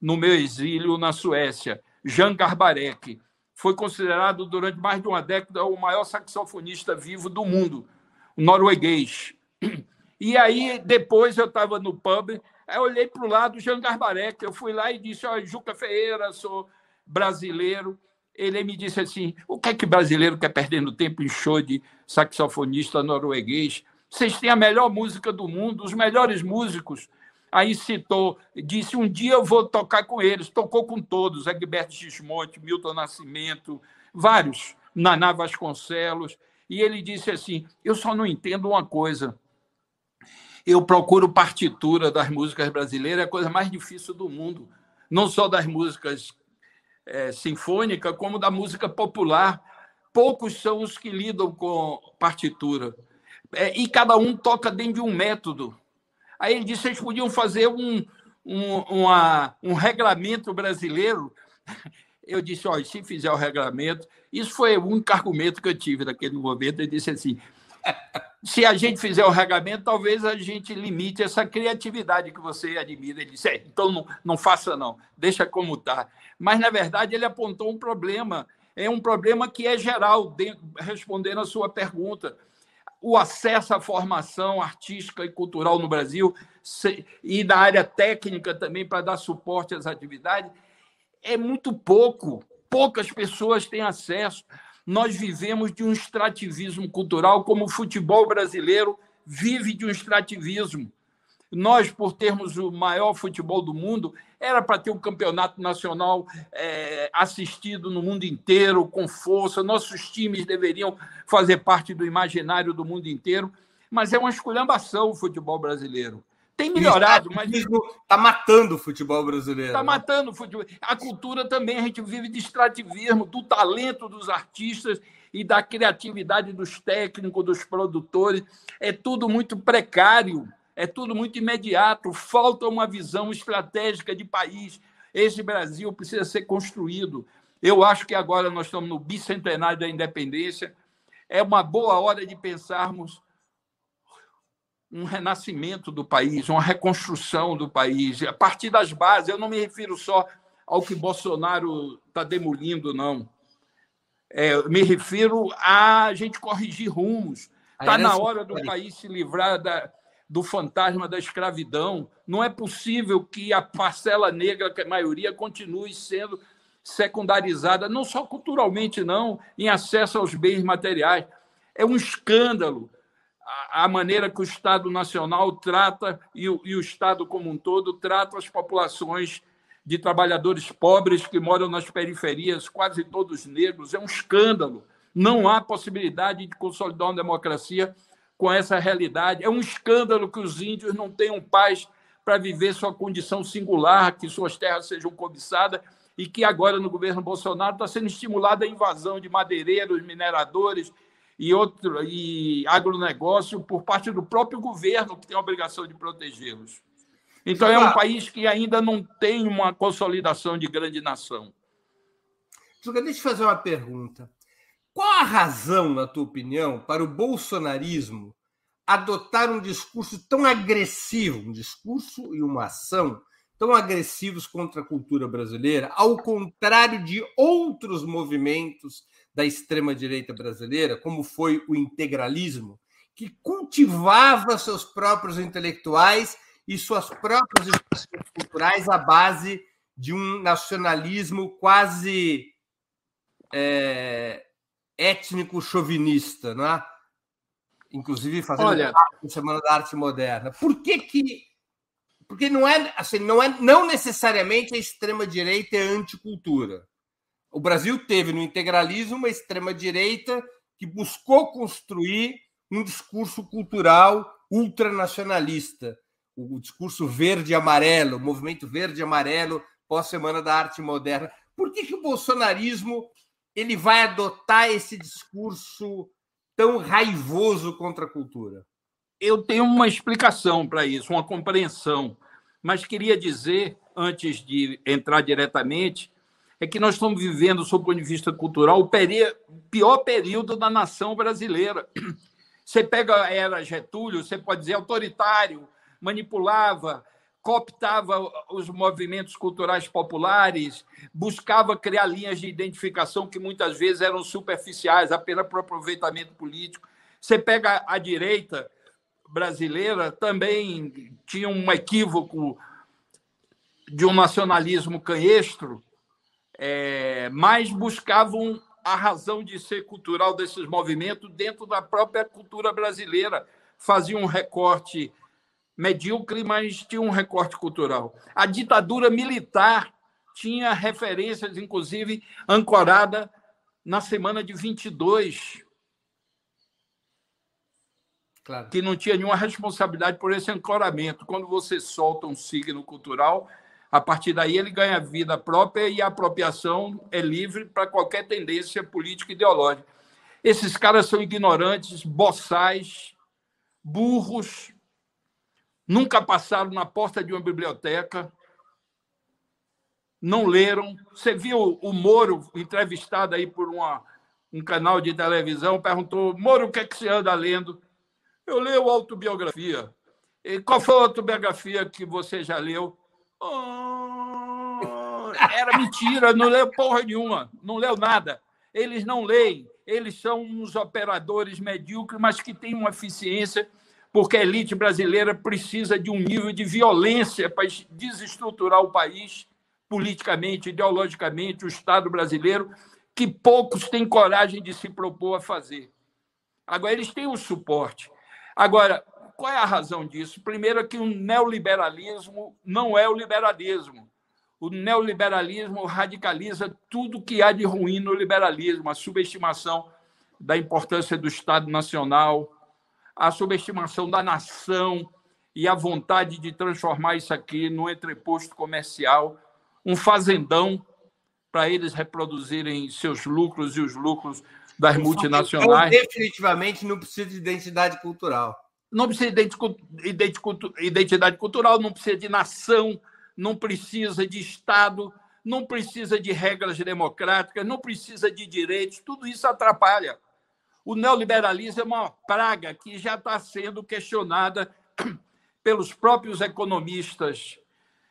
no meu exílio na Suécia, Jan Garbarek. Foi considerado durante mais de uma década o maior saxofonista vivo do mundo, norueguês. E aí, depois eu estava no pub, eu olhei para o lado, Jean Garbarek, eu fui lá e disse, olha, Juca Ferreira, sou brasileiro. Ele me disse assim, o que é que brasileiro quer perdendo tempo em show de saxofonista norueguês? Vocês têm a melhor música do mundo, os melhores músicos. Aí citou, disse, um dia eu vou tocar com eles. Tocou com todos, Egberto Gismonte, Milton Nascimento, vários, Naná Vasconcelos. E ele disse assim, eu só não entendo uma coisa, eu procuro partitura das músicas brasileiras, é a coisa mais difícil do mundo. Não só das músicas é, sinfônicas, como da música popular. Poucos são os que lidam com partitura. É, e cada um toca dentro de um método. Aí ele disse: vocês podiam fazer um, um, uma, um regulamento brasileiro. *laughs* Eu disse: olha, se fizer o regulamento. Isso foi o único argumento que eu tive naquele momento. Eu disse assim: *laughs* se a gente fizer o regamento, talvez a gente limite essa criatividade que você admira. Ele disse, é, então não, não faça não, deixa como está. Mas, na verdade, ele apontou um problema, é um problema que é geral, respondendo a sua pergunta. O acesso à formação artística e cultural no Brasil, e da área técnica também, para dar suporte às atividades, é muito pouco. Poucas pessoas têm acesso nós vivemos de um extrativismo cultural, como o futebol brasileiro vive de um extrativismo. Nós, por termos o maior futebol do mundo, era para ter um campeonato nacional é, assistido no mundo inteiro, com força. Nossos times deveriam fazer parte do imaginário do mundo inteiro, mas é uma esculhambação o futebol brasileiro. Tem melhorado, mas. Está matando o futebol brasileiro. Está né? matando o futebol. A cultura também, a gente vive de extrativismo, do talento dos artistas e da criatividade dos técnicos, dos produtores. É tudo muito precário, é tudo muito imediato. Falta uma visão estratégica de país. Esse Brasil precisa ser construído. Eu acho que agora nós estamos no bicentenário da independência. É uma boa hora de pensarmos um renascimento do país, uma reconstrução do país, a partir das bases. Eu não me refiro só ao que Bolsonaro está demolindo, não. É, me refiro a gente corrigir rumos. Está na hora do país se livrar da, do fantasma da escravidão. Não é possível que a parcela negra, que é a maioria, continue sendo secundarizada, não só culturalmente, não, em acesso aos bens materiais. É um escândalo a maneira que o Estado Nacional trata e o, Estado como um todo trata as populações de trabalhadores pobres que moram nas periferias, quase todos negros, é um escândalo. Não há possibilidade de consolidar uma democracia com essa realidade. É um escândalo que os índios não tenham paz para viver sua condição singular, que suas terras sejam cobiçadas e que agora no governo Bolsonaro está sendo estimulada a invasão de madeireiros, mineradores e, outro, e agronegócio por parte do próprio governo, que tem a obrigação de protegê-los. Então, é um país que ainda não tem uma consolidação de grande nação. Deixa eu fazer uma pergunta. Qual a razão, na tua opinião, para o bolsonarismo adotar um discurso tão agressivo, um discurso e uma ação tão agressivos contra a cultura brasileira, ao contrário de outros movimentos da extrema-direita brasileira, como foi o integralismo, que cultivava seus próprios intelectuais e suas próprias estruturas culturais à base de um nacionalismo quase é, étnico-chauvinista, não é? inclusive fazendo Olha, parte Semana da Arte Moderna. Por que que porque não é assim, não é não necessariamente a extrema direita é anticultura. O Brasil teve no integralismo uma extrema-direita que buscou construir um discurso cultural ultranacionalista, o discurso verde-amarelo, o movimento verde-amarelo pós-Semana da Arte Moderna. Por que, que o bolsonarismo ele vai adotar esse discurso tão raivoso contra a cultura? Eu tenho uma explicação para isso, uma compreensão, mas queria dizer, antes de entrar diretamente, é que nós estamos vivendo, sob o ponto de vista cultural, o pior período da nação brasileira. Você pega a era Getúlio, você pode dizer autoritário, manipulava, cooptava os movimentos culturais populares, buscava criar linhas de identificação que muitas vezes eram superficiais, apenas para aproveitamento político. Você pega a direita brasileira, também tinha um equívoco de um nacionalismo canhestro, é, mas buscavam a razão de ser cultural desses movimentos dentro da própria cultura brasileira. Faziam um recorte medíocre, mas tinha um recorte cultural. A ditadura militar tinha referências, inclusive, ancorada na semana de 22, claro. que não tinha nenhuma responsabilidade por esse ancoramento. Quando você solta um signo cultural, a partir daí ele ganha vida própria e a apropriação é livre para qualquer tendência política e ideológica. Esses caras são ignorantes, boçais, burros, nunca passaram na porta de uma biblioteca, não leram. Você viu o Moro entrevistado aí por uma, um canal de televisão, perguntou: Moro, o que, é que você anda lendo? Eu leio autobiografia. E qual foi a autobiografia que você já leu? Oh, era mentira, não leu porra nenhuma, não leu nada. Eles não leem, eles são uns operadores medíocres, mas que têm uma eficiência porque a elite brasileira precisa de um nível de violência para desestruturar o país politicamente, ideologicamente, o Estado brasileiro, que poucos têm coragem de se propor a fazer. Agora, eles têm o suporte. Agora, qual é a razão disso? Primeiro, é que o neoliberalismo não é o liberalismo. O neoliberalismo radicaliza tudo que há de ruim no liberalismo, a subestimação da importância do Estado Nacional, a subestimação da nação e a vontade de transformar isso aqui num entreposto comercial, um fazendão para eles reproduzirem seus lucros e os lucros das multinacionais. Então, definitivamente não precisa de identidade cultural. Não precisa de identidade cultural, não precisa de nação, não precisa de Estado, não precisa de regras democráticas, não precisa de direitos, tudo isso atrapalha. O neoliberalismo é uma praga que já está sendo questionada pelos próprios economistas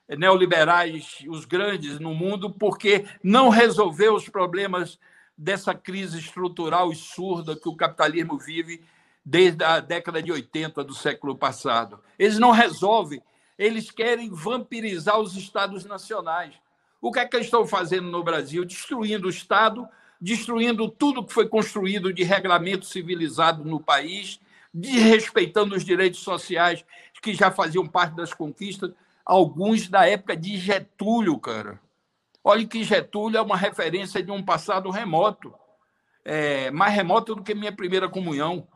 neoliberais, os grandes no mundo, porque não resolveu os problemas dessa crise estrutural e surda que o capitalismo vive desde a década de 80 do século passado. Eles não resolvem, eles querem vampirizar os estados nacionais. O que é que eles estão fazendo no Brasil? Destruindo o Estado destruindo tudo que foi construído de regramento civilizado no país, desrespeitando os direitos sociais que já faziam parte das conquistas, alguns da época de Getúlio, cara. Olha que Getúlio é uma referência de um passado remoto, é, mais remoto do que minha primeira comunhão.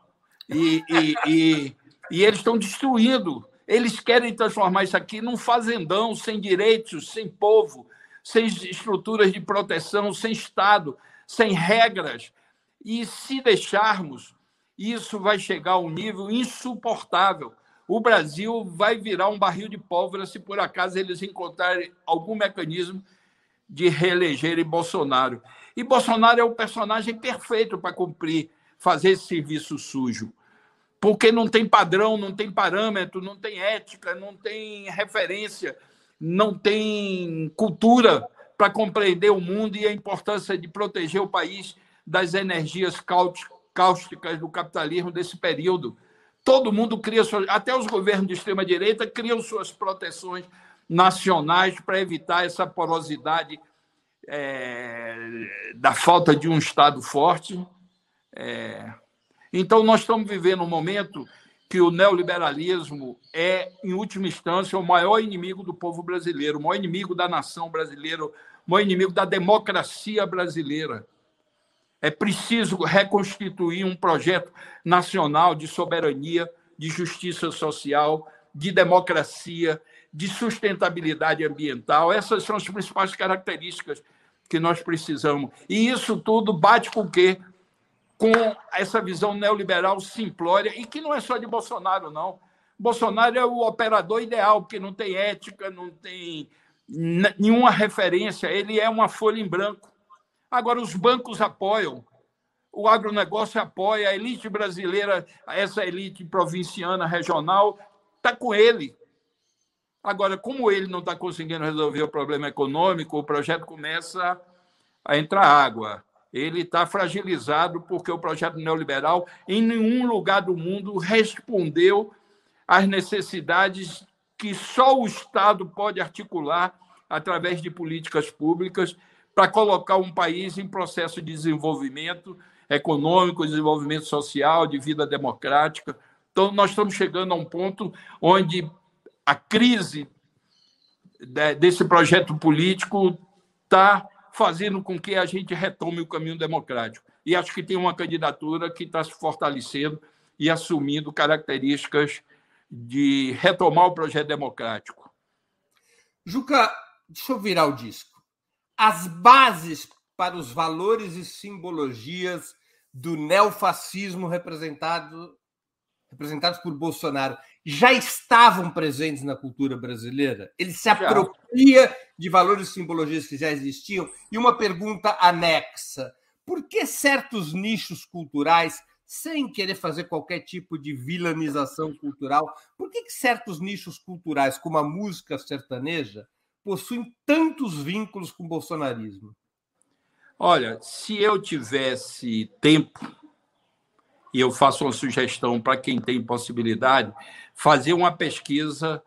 E, e, e, e eles estão destruindo. Eles querem transformar isso aqui num fazendão sem direitos, sem povo, sem estruturas de proteção, sem Estado sem regras. E se deixarmos, isso vai chegar a um nível insuportável. O Brasil vai virar um barril de pólvora se por acaso eles encontrarem algum mecanismo de reelegerem Bolsonaro. E Bolsonaro é o personagem perfeito para cumprir, fazer esse serviço sujo. Porque não tem padrão, não tem parâmetro, não tem ética, não tem referência, não tem cultura para compreender o mundo e a importância de proteger o país das energias cáusticas do capitalismo desse período. Todo mundo cria, até os governos de extrema-direita criam suas proteções nacionais para evitar essa porosidade é, da falta de um Estado forte. É, então, nós estamos vivendo um momento que o neoliberalismo é, em última instância, o maior inimigo do povo brasileiro, o maior inimigo da nação brasileira, maior inimigo da democracia brasileira. É preciso reconstituir um projeto nacional de soberania, de justiça social, de democracia, de sustentabilidade ambiental. Essas são as principais características que nós precisamos. E isso tudo bate com o quê? com essa visão neoliberal simplória, e que não é só de Bolsonaro, não. Bolsonaro é o operador ideal, porque não tem ética, não tem nenhuma referência, ele é uma folha em branco. Agora, os bancos apoiam, o agronegócio apoia, a elite brasileira, essa elite provinciana, regional, está com ele. Agora, como ele não está conseguindo resolver o problema econômico, o projeto começa a entrar água. Ele está fragilizado porque o projeto neoliberal, em nenhum lugar do mundo, respondeu às necessidades que só o Estado pode articular através de políticas públicas para colocar um país em processo de desenvolvimento econômico, desenvolvimento social, de vida democrática. Então, nós estamos chegando a um ponto onde a crise desse projeto político está fazendo com que a gente retome o caminho democrático. E acho que tem uma candidatura que está se fortalecendo e assumindo características de retomar o projeto democrático. Juca, deixa eu virar o disco. As bases para os valores e simbologias do neofascismo representado, representados por Bolsonaro já estavam presentes na cultura brasileira? Ele se apropria de valores e simbologias que já existiam? E uma pergunta anexa: por que certos nichos culturais sem querer fazer qualquer tipo de vilanização cultural, por que, que certos nichos culturais, como a música sertaneja, possuem tantos vínculos com o bolsonarismo? Olha, se eu tivesse tempo, e eu faço uma sugestão para quem tem possibilidade, fazer uma pesquisa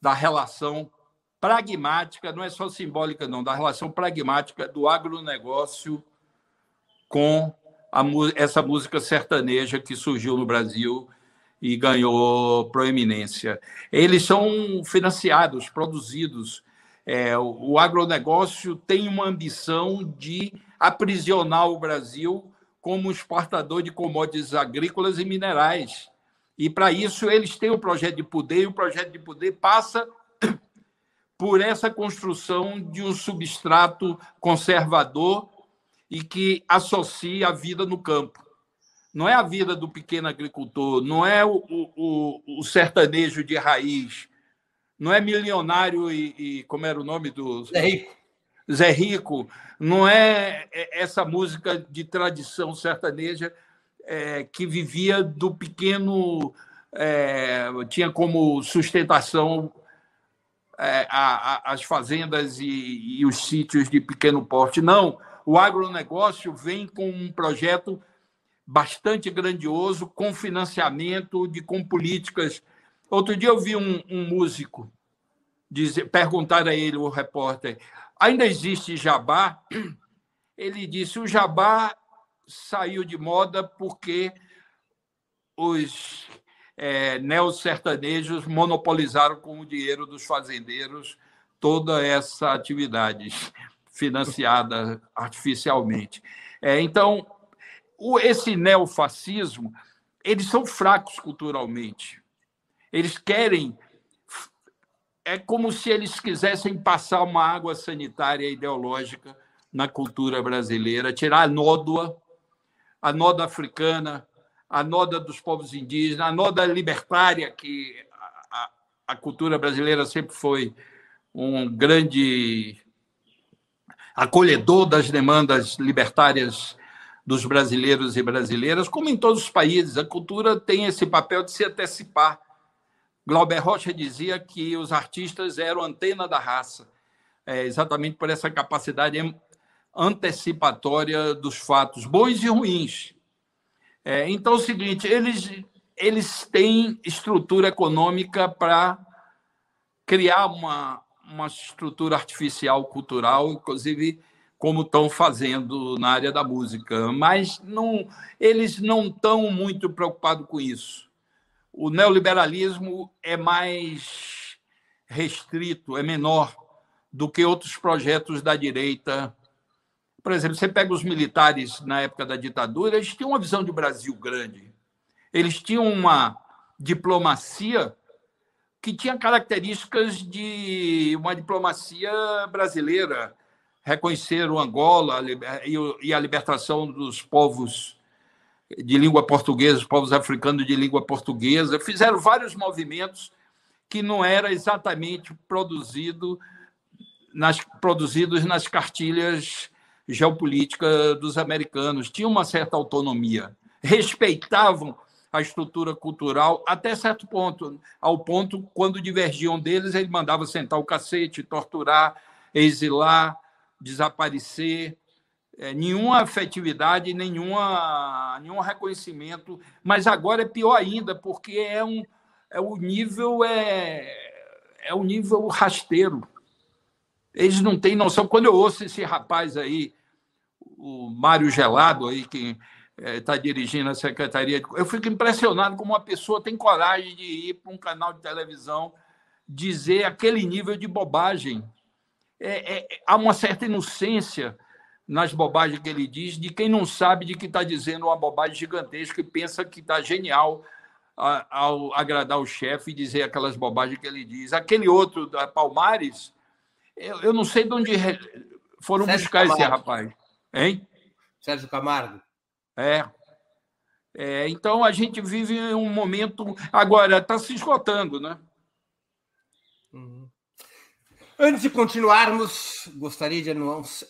da relação pragmática, não é só simbólica, não, da relação pragmática do agronegócio com a, essa música sertaneja que surgiu no Brasil e ganhou proeminência. Eles são financiados, produzidos. É, o agronegócio tem uma ambição de aprisionar o Brasil como exportador de commodities agrícolas e minerais. E, para isso, eles têm o projeto de poder, e o projeto de poder passa *coughs* por essa construção de um substrato conservador e que associa a vida no campo. Não é a vida do pequeno agricultor, não é o, o, o sertanejo de raiz, não é milionário e, e, como era o nome do Zé Rico. Zé Rico, não é, é essa música de tradição sertaneja é, que vivia do pequeno, é, tinha como sustentação é, a, a, as fazendas e, e os sítios de pequeno porte. Não, o agronegócio vem com um projeto bastante grandioso, com financiamento, de, com políticas. Outro dia eu vi um, um músico dizer, perguntar a ele, o repórter, ainda existe jabá? *clears throat* Ele disse: o jabá saiu de moda porque os é, neosertanejos monopolizaram com o dinheiro dos fazendeiros toda essa atividade financiada artificialmente. É, então, o, esse neofascismo, eles são fracos culturalmente. Eles querem. É como se eles quisessem passar uma água sanitária ideológica na cultura brasileira, tirar a nódoa, a nódoa africana, a nódoa dos povos indígenas, a nódoa libertária, que a, a, a cultura brasileira sempre foi um grande acolhedor das demandas libertárias dos brasileiros e brasileiras, como em todos os países. A cultura tem esse papel de se antecipar. Glauber Rocha dizia que os artistas eram antena da raça, é, exatamente por essa capacidade antecipatória dos fatos, bons e ruins. É, então, é o seguinte: eles, eles têm estrutura econômica para criar uma, uma estrutura artificial cultural, inclusive como estão fazendo na área da música, mas não, eles não estão muito preocupados com isso. O neoliberalismo é mais restrito, é menor do que outros projetos da direita. Por exemplo, você pega os militares na época da ditadura, eles tinham uma visão de Brasil grande. Eles tinham uma diplomacia que tinha características de uma diplomacia brasileira, reconhecer o Angola e a libertação dos povos de língua portuguesa, os povos africanos de língua portuguesa, fizeram vários movimentos que não era exatamente produzido nas, produzidos nas cartilhas geopolíticas dos americanos. Tinham uma certa autonomia, respeitavam a estrutura cultural até certo ponto, ao ponto quando divergiam deles, ele mandava sentar o cacete, torturar, exilar, desaparecer, é, nenhuma afetividade, nenhuma, nenhum reconhecimento. Mas agora é pior ainda, porque é um, é o nível é, é o nível rasteiro. Eles não têm noção. Quando eu ouço esse rapaz aí, o Mário Gelado aí que está é, dirigindo a secretaria, eu fico impressionado como uma pessoa tem coragem de ir para um canal de televisão dizer aquele nível de bobagem. É, é, há uma certa inocência nas bobagens que ele diz, de quem não sabe de que está dizendo uma bobagem gigantesca e pensa que está genial ao agradar o chefe e dizer aquelas bobagens que ele diz. Aquele outro da Palmares, eu, eu não sei de onde foram Sérgio buscar Camargo. esse rapaz. Hein? Sérgio Camargo. É. é. Então a gente vive um momento. Agora, está se esgotando, né? Uhum. Antes de continuarmos, gostaria de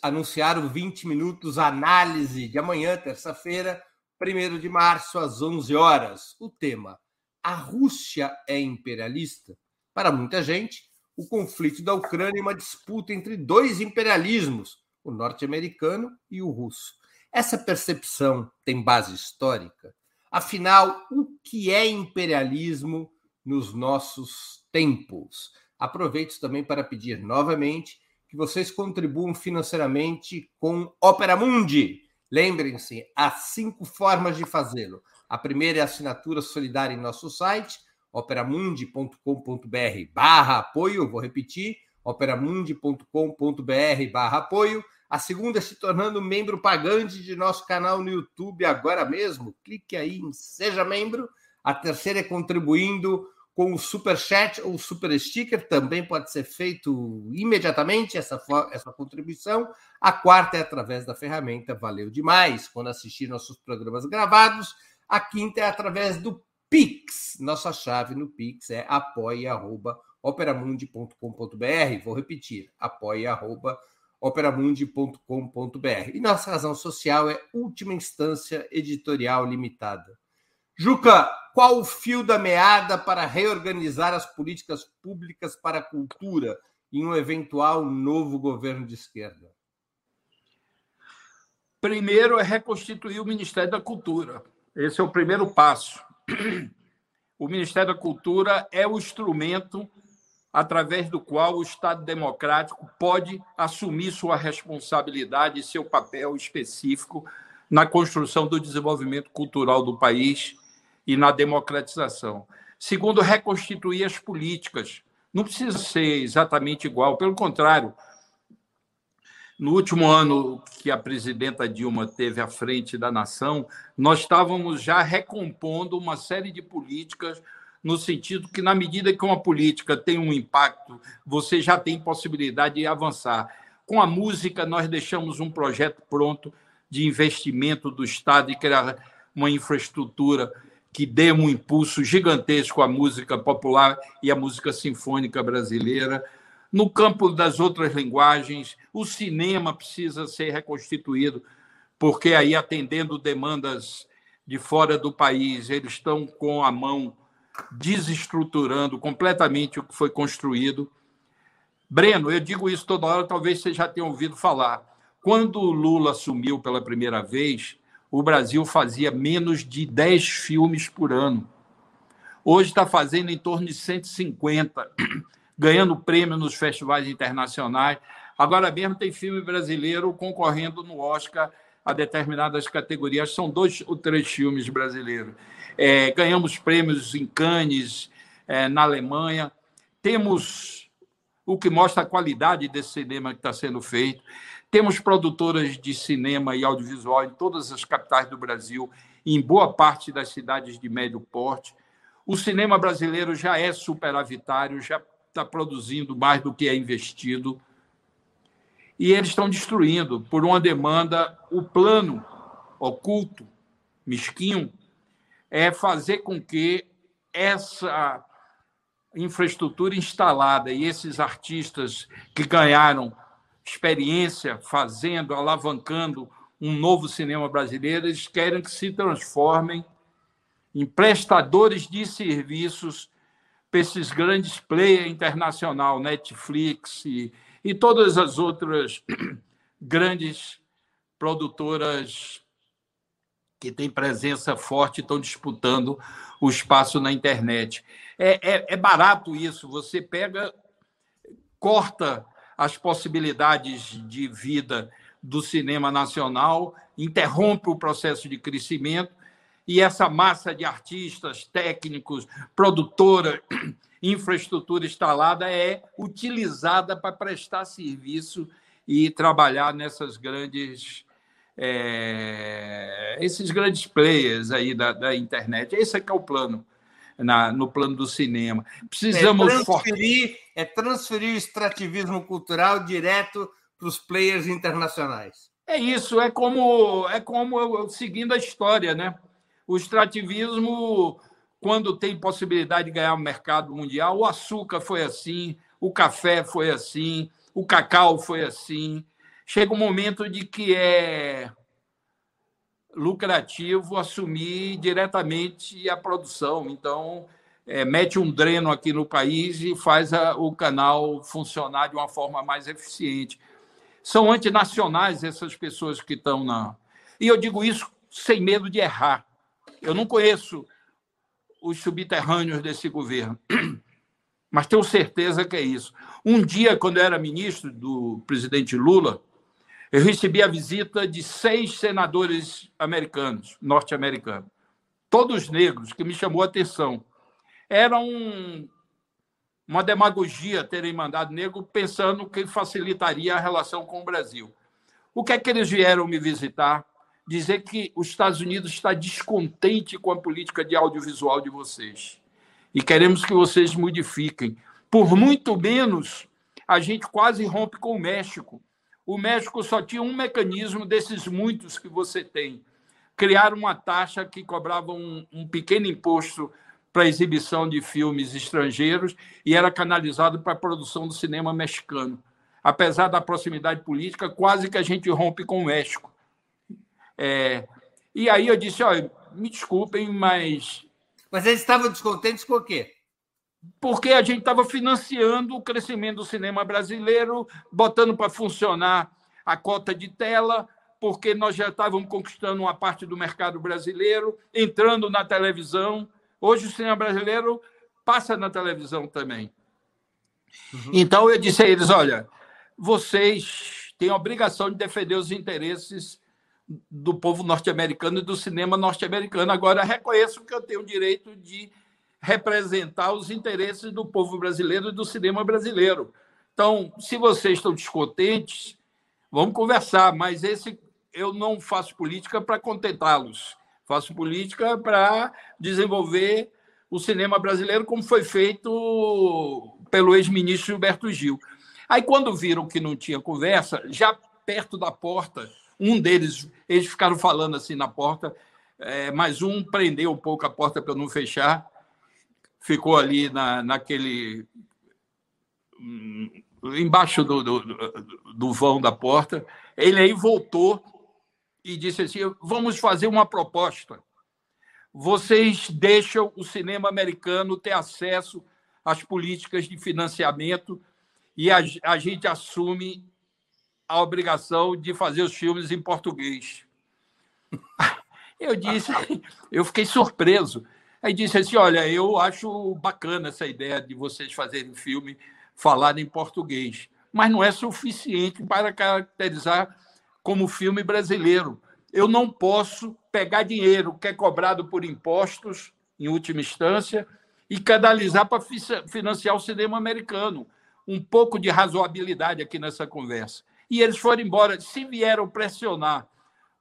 anunciar o 20 minutos análise de amanhã, terça-feira, 1 de março, às 11 horas. O tema: A Rússia é imperialista? Para muita gente, o conflito da Ucrânia é uma disputa entre dois imperialismos, o norte-americano e o russo. Essa percepção tem base histórica? Afinal, o que é imperialismo nos nossos tempos? Aproveito também para pedir novamente que vocês contribuam financeiramente com Opera Mundi. Lembrem-se, há cinco formas de fazê-lo. A primeira é a assinatura solidária em nosso site, operamundi.com.br barra apoio, vou repetir, operamundi.com.br barra apoio. A segunda é se tornando membro pagante de nosso canal no YouTube agora mesmo. Clique aí em Seja Membro. A terceira é contribuindo com o super chat ou super sticker também pode ser feito imediatamente essa, essa contribuição. A quarta é através da ferramenta Valeu Demais, quando assistir nossos programas gravados. A quinta é através do Pix. Nossa chave no Pix é apoia.operamundi.com.br. Vou repetir, apoia.operamundi.com.br. E nossa razão social é Última Instância Editorial Limitada. Juca, qual o fio da meada para reorganizar as políticas públicas para a cultura em um eventual novo governo de esquerda? Primeiro é reconstituir o Ministério da Cultura. Esse é o primeiro passo. O Ministério da Cultura é o instrumento através do qual o Estado democrático pode assumir sua responsabilidade e seu papel específico na construção do desenvolvimento cultural do país e na democratização. Segundo, reconstituir as políticas. Não precisa ser exatamente igual, pelo contrário. No último ano que a presidenta Dilma teve à frente da nação, nós estávamos já recompondo uma série de políticas no sentido que, na medida que uma política tem um impacto, você já tem possibilidade de avançar. Com a música, nós deixamos um projeto pronto de investimento do Estado e criar uma infraestrutura que dê um impulso gigantesco à música popular e à música sinfônica brasileira. No campo das outras linguagens, o cinema precisa ser reconstituído, porque aí, atendendo demandas de fora do país, eles estão com a mão desestruturando completamente o que foi construído. Breno, eu digo isso toda hora, talvez você já tenha ouvido falar. Quando o Lula assumiu pela primeira vez, o Brasil fazia menos de 10 filmes por ano. Hoje está fazendo em torno de 150, *clears throat* ganhando prêmio nos festivais internacionais. Agora mesmo tem filme brasileiro concorrendo no Oscar a determinadas categorias. São dois ou três filmes brasileiros. É, ganhamos prêmios em Cannes, é, na Alemanha. Temos o que mostra a qualidade desse cinema que está sendo feito. Temos produtoras de cinema e audiovisual em todas as capitais do Brasil, em boa parte das cidades de médio porte. O cinema brasileiro já é superavitário, já está produzindo mais do que é investido. E eles estão destruindo, por uma demanda, o plano oculto, mesquinho, é fazer com que essa infraestrutura instalada e esses artistas que ganharam experiência fazendo, alavancando um novo cinema brasileiro, eles querem que se transformem em prestadores de serviços para esses grandes players internacional, Netflix e, e todas as outras *clears throat* grandes produtoras que têm presença forte estão disputando o espaço na internet. É, é, é barato isso, você pega, corta as possibilidades de vida do cinema nacional, interrompe o processo de crescimento e essa massa de artistas, técnicos, produtora, *clears throat* infraestrutura instalada é utilizada para prestar serviço e trabalhar nessas grandes é, esses grandes players aí da, da internet. Esse é que é o plano. Na, no plano do cinema. Precisamos é transferir, é transferir o extrativismo cultural direto para os players internacionais. É isso, é como é como seguindo a história, né? O extrativismo, quando tem possibilidade de ganhar o mercado mundial, o açúcar foi assim, o café foi assim, o cacau foi assim. Chega um momento de que é lucrativo assumir diretamente a produção. Então, é, mete um dreno aqui no país e faz a, o canal funcionar de uma forma mais eficiente. São antinacionais essas pessoas que estão na. E eu digo isso sem medo de errar. Eu não conheço os subterrâneos desse governo, *clears throat* mas tenho certeza que é isso. Um dia, quando eu era ministro do presidente Lula, eu recebi a visita de seis senadores americanos, norte-americanos, todos negros, que me chamou a atenção. Era um, uma demagogia terem mandado negro pensando que facilitaria a relação com o Brasil. O que é que eles vieram me visitar? dizer que os Estados Unidos está descontente com a política de audiovisual de vocês. E queremos que vocês modifiquem. Por muito menos, a gente quase rompe com o México. O México só tinha um mecanismo desses muitos que você tem. Criar uma taxa que cobrava um, um pequeno imposto para exibição de filmes estrangeiros e era canalizado para a produção do cinema mexicano. Apesar da proximidade política, quase que a gente rompe com o México. É, e aí eu disse, olha, me desculpem, mas... Mas eles estavam descontentes com o quê? Porque a gente estava financiando o crescimento do cinema brasileiro, botando para funcionar a cota de tela, porque nós já estávamos conquistando uma parte do mercado brasileiro, entrando na televisão. Hoje o cinema brasileiro passa na televisão também. Uhum. Então eu disse a eles: olha, vocês têm a obrigação de defender os interesses do povo norte-americano e do cinema norte-americano. Agora, reconheço que eu tenho o direito de representar os interesses do povo brasileiro e do cinema brasileiro. Então, se vocês estão descontentes, vamos conversar, mas esse eu não faço política para contentá-los. Faço política para desenvolver o cinema brasileiro como foi feito pelo ex-ministro Gilberto Gil. Aí, quando viram que não tinha conversa, já perto da porta, um deles, eles ficaram falando assim na porta, é, mas um prendeu um pouco a porta para não fechar, ficou ali na, naquele. Hum, embaixo do, do, do vão da porta. Ele aí voltou e disse assim: vamos fazer uma proposta. Vocês deixam o cinema americano ter acesso às políticas de financiamento e a, a gente assume a obrigação de fazer os filmes em português. *laughs* Eu disse, *laughs* eu fiquei surpreso. Aí disse assim: olha, eu acho bacana essa ideia de vocês fazerem filme falado em português, mas não é suficiente para caracterizar como filme brasileiro. Eu não posso pegar dinheiro que é cobrado por impostos, em última instância, e canalizar para financiar o cinema americano. Um pouco de razoabilidade aqui nessa conversa e eles foram embora. Se vieram pressionar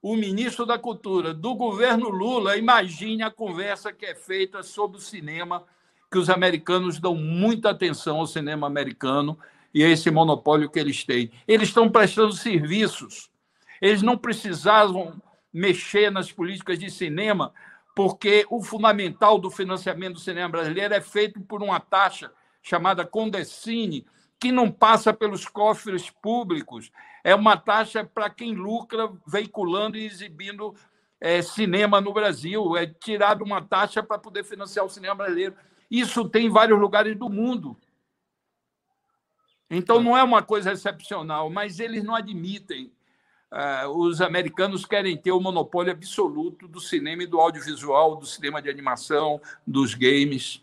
o ministro da Cultura do governo Lula, imagine a conversa que é feita sobre o cinema, que os americanos dão muita atenção ao cinema americano e a esse monopólio que eles têm. Eles estão prestando serviços. Eles não precisavam mexer nas políticas de cinema, porque o fundamental do financiamento do cinema brasileiro é feito por uma taxa chamada Condecine, que não passa pelos cofres públicos. É uma taxa para quem lucra veiculando e exibindo é, cinema no Brasil. É tirado uma taxa para poder financiar o cinema brasileiro. Isso tem em vários lugares do mundo. Então, não é uma coisa excepcional, mas eles não admitem. Uh, os americanos querem ter o monopólio absoluto do cinema e do audiovisual, do cinema de animação, dos games.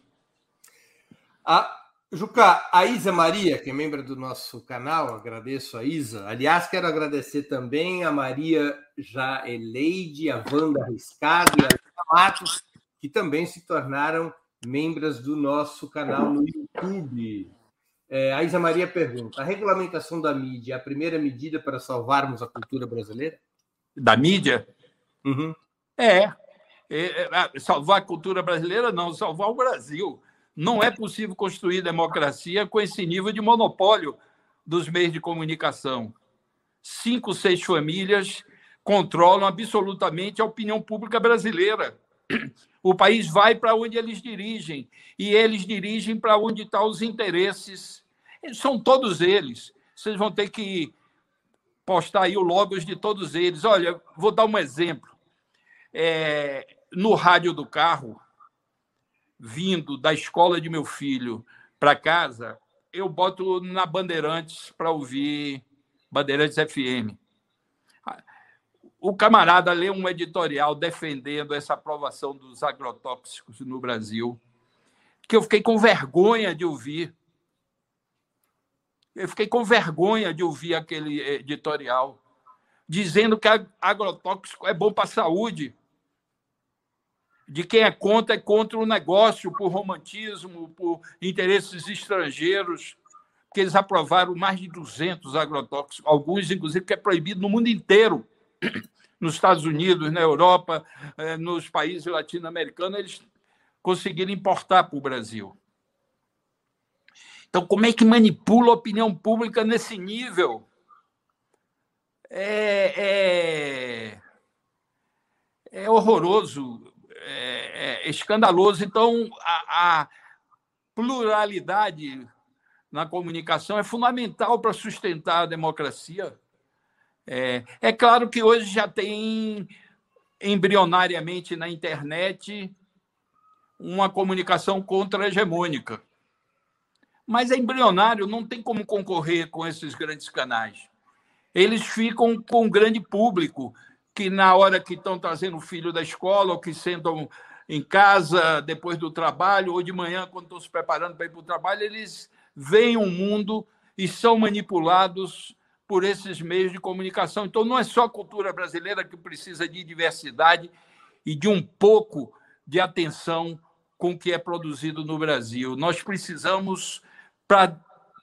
A, Juca, a Isa Maria, que é membro do nosso canal, agradeço a Isa. Aliás, quero agradecer também a Maria Jaeleide, a Wanda Arriscado e a Matos, que também se tornaram membros do nosso canal no YouTube. É, a Isa Maria pergunta: a regulamentação da mídia é a primeira medida para salvarmos a cultura brasileira? Da mídia? Uhum. É. é, é salvar a cultura brasileira, não, salvar o Brasil. Não é possível construir democracia com esse nível de monopólio dos meios de comunicação. Cinco, seis famílias controlam absolutamente a opinião pública brasileira. O país vai para onde eles dirigem e eles dirigem para onde estão os interesses são todos eles. Vocês vão ter que postar aí o logos de todos eles. Olha, vou dar um exemplo. É, no rádio do carro, vindo da escola de meu filho para casa, eu boto na Bandeirantes para ouvir Bandeirantes FM. O camarada lê um editorial defendendo essa aprovação dos agrotóxicos no Brasil, que eu fiquei com vergonha de ouvir. Eu fiquei com vergonha de ouvir aquele editorial dizendo que agrotóxico é bom para a saúde. De quem é contra é contra o negócio, por romantismo, por interesses estrangeiros, que eles aprovaram mais de 200 agrotóxicos, alguns, inclusive, que é proibido no mundo inteiro. *clears throat* Nos Estados Unidos, na Europa, eh, nos países latino-americanos, eles conseguiram importar para o Brasil. Então, como é que manipula a opinião pública nesse nível? É, é, é horroroso, é, é, escandaloso. Então, a, a pluralidade na comunicação é fundamental para sustentar a democracia. É, é, claro que hoje já tem embrionariamente na internet uma comunicação contra-hegemônica mas é embrionário, não tem como concorrer com esses grandes canais. Eles ficam com um grande público, que na hora que estão trazendo o filho da escola, ou que sentam em casa depois do trabalho, ou de manhã, quando estão se preparando para ir para o trabalho, eles veem o um mundo e são manipulados por esses meios de comunicação. Então, não é só a cultura brasileira que precisa de diversidade e de um pouco de atenção com o que é produzido no Brasil. Nós precisamos para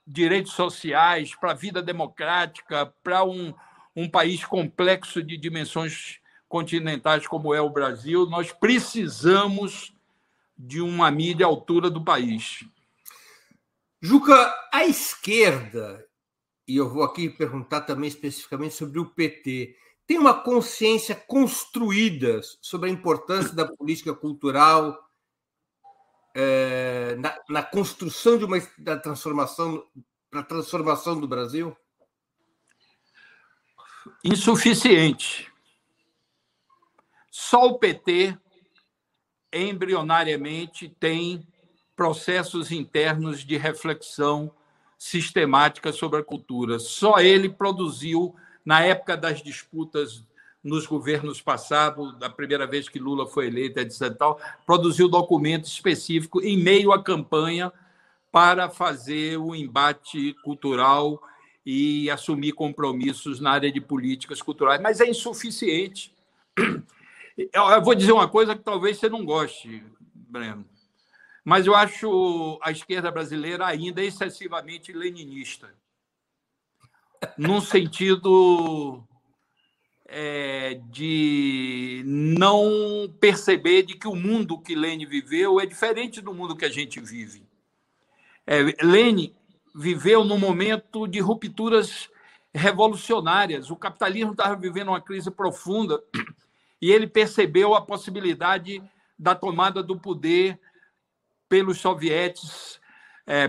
direitos sociais, para a vida democrática, para um, um país complexo de dimensões continentais como é o Brasil, nós precisamos de uma mídia à altura do país. Juca, a esquerda, e eu vou aqui perguntar também especificamente sobre o PT, tem uma consciência construída sobre a importância da política cultural é, na, na, construção de uma da transformação para transformação do Brasil? Insuficiente. Só o PT, embrionariamente, tem processos internos de reflexão sistemática sobre a cultura. Só ele produziu, na época das disputas nos governos passados, da primeira vez que Lula foi eleito, etc. Tal, produziu documento específico em meio à campanha para fazer o embate cultural e assumir compromissos na área de políticas culturais, mas é insuficiente. *clears throat* Eu vou dizer uma coisa que talvez você não goste, Breno, mas eu acho a esquerda brasileira ainda excessivamente leninista, num sentido é, de não perceber de que o mundo que Lênin viveu é diferente do mundo que a gente vive. É, viveu num momento de rupturas revolucionárias. O capitalismo estava vivendo uma crise profunda e ele percebeu a possibilidade da tomada do poder pelos sovietes é,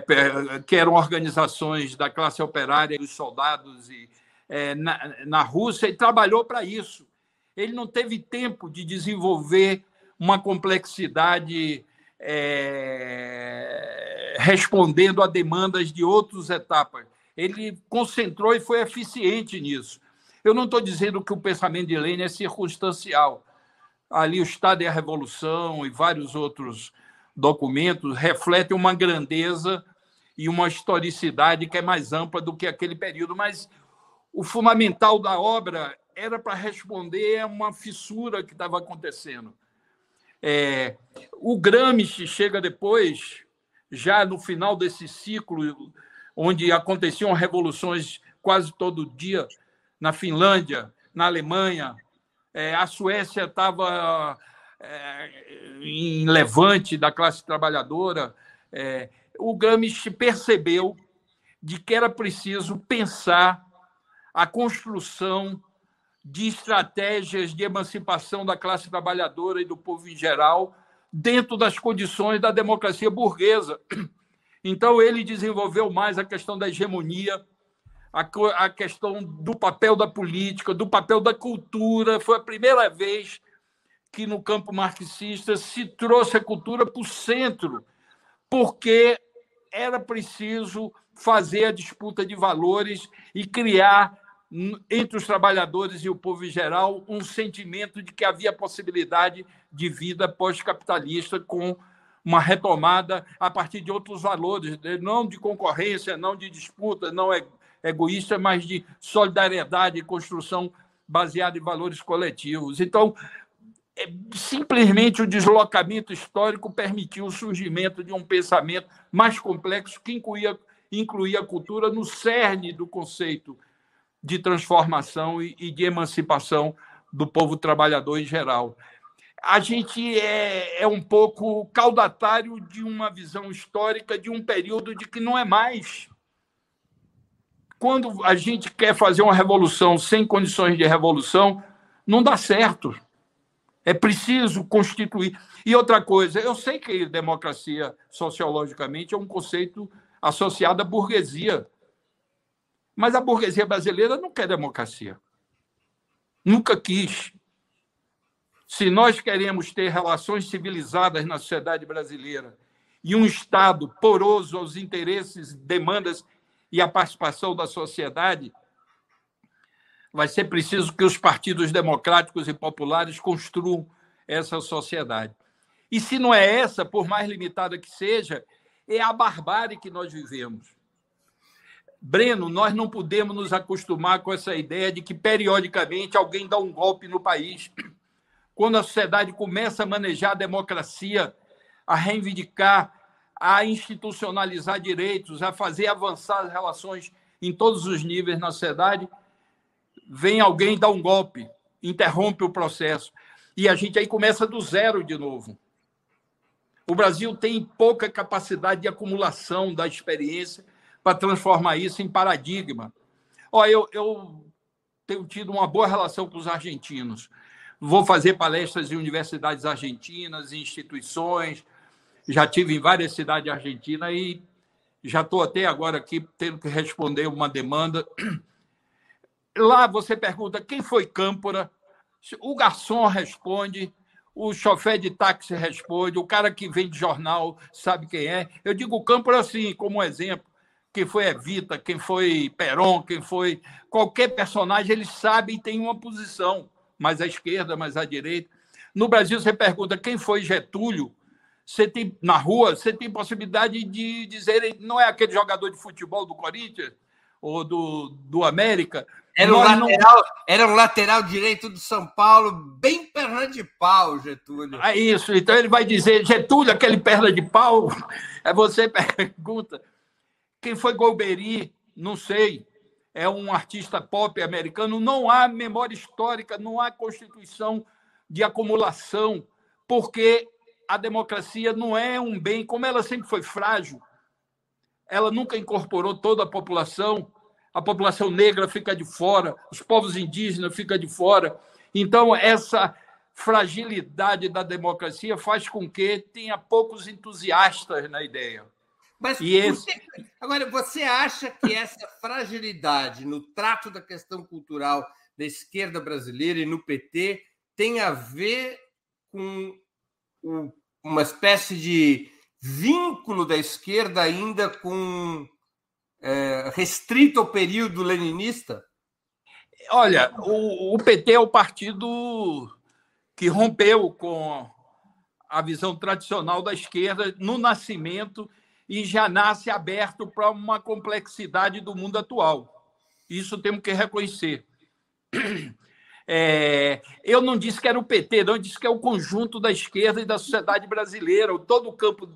que eram organizações da classe operária, dos soldados e, é, na, na Rússia, e trabalhou para isso. Ele não teve tempo de desenvolver uma complexidade é, respondendo a demandas de outras etapas. Ele concentrou e foi eficiente nisso. Eu não estou dizendo que o pensamento de Lenin é circunstancial. Ali o Estado e a Revolução e vários outros documentos refletem uma grandeza e uma historicidade que é mais ampla do que aquele período, mas o fundamental da obra era para responder a uma fissura que estava acontecendo. É, o Gramsci chega depois, já no final desse ciclo, onde aconteciam revoluções quase todo dia, na Finlândia, na Alemanha, é, a Suécia estava é, em levante da classe trabalhadora. É, o Gramsci percebeu de que era preciso pensar a construção de estratégias de emancipação da classe trabalhadora e do povo em geral dentro das condições da democracia burguesa. Então, ele desenvolveu mais a questão da hegemonia, a, questão do papel da política, do papel da cultura. Foi a primeira vez que, no campo marxista, se trouxe a cultura para o centro, porque era preciso fazer a disputa de valores e criar entre os trabalhadores e o povo em geral um sentimento de que havia possibilidade de vida pós-capitalista com uma retomada a partir de outros valores, né? não de concorrência, não de disputa, não é egoísta, mas de solidariedade e construção baseada em valores coletivos. Então, é, simplesmente o deslocamento histórico permitiu o surgimento de um pensamento mais complexo que incluía, incluía a cultura no cerne do conceito de transformação e de emancipação do povo trabalhador em geral. A gente é, é um pouco caudatário de uma visão histórica de um período de que não é mais. Quando a gente quer fazer uma revolução sem condições de revolução, não dá certo. É preciso constituir. E outra coisa, eu sei que democracia sociologicamente é um conceito associado à burguesia. Mas a burguesia brasileira não quer democracia. Nunca quis. Se nós queremos ter relações civilizadas na sociedade brasileira e um Estado poroso aos interesses, demandas e a participação da sociedade, vai ser preciso que os partidos democráticos e populares construam essa sociedade. E se não é essa, por mais limitada que seja, é a barbárie que nós vivemos. Breno, nós não podemos nos acostumar com essa ideia de que periodicamente alguém dá um golpe no país. Quando a sociedade começa a manejar a democracia, a reivindicar, a institucionalizar direitos, a fazer avançar as relações em todos os níveis na sociedade, vem alguém dar um golpe, interrompe o processo. E a gente aí começa do zero de novo. O Brasil tem pouca capacidade de acumulação da experiência para transformar isso em paradigma. Ó, eu, eu tenho tido uma boa relação com os argentinos. Vou fazer palestras em universidades argentinas, em instituições. Já tive em várias cidades argentinas e já estou até agora aqui tendo que responder uma demanda. *clears throat* Lá você pergunta quem foi Câmpora, o garçom responde, o chofer de táxi responde, o cara que vende jornal sabe quem é. Eu digo Câmpora assim, como exemplo quem foi Evita, quem foi Peron, quem foi qualquer personagem, eles sabem e têm uma posição, mais à esquerda, mais à direita. No Brasil, você pergunta quem foi Getúlio, você tem na rua, você tem possibilidade de dizer, não é aquele jogador de futebol do Corinthians ou do, do América. Era o, lateral, não... era o lateral direito do São Paulo, bem perna de pau, Getúlio. É isso, então ele vai dizer, Getúlio, aquele perna de pau. *laughs* É você pergunta. Quem foi Golbery? Não sei. É um artista pop americano. Não há memória histórica, não há constituição de acumulação, porque a democracia não é um bem, como ela sempre foi frágil, ela nunca incorporou toda a população, a população negra fica de fora, os povos indígenas ficam de fora. Então, essa fragilidade da democracia faz com que tenha poucos entusiastas na ideia. Mas esse... agora, você acha que essa fragilidade no trato da questão cultural da esquerda brasileira e no PT tem a ver com uma espécie de vínculo da esquerda ainda com é, restrito ao período leninista? Olha, o, o PT é o partido que rompeu com a visão tradicional da esquerda no nascimento e já nasce aberto para uma complexidade do mundo atual. Isso temos que reconhecer. *clears throat* É, eu não disse que era o PT, não, eu disse que é o conjunto da esquerda e da sociedade brasileira. Todo o campo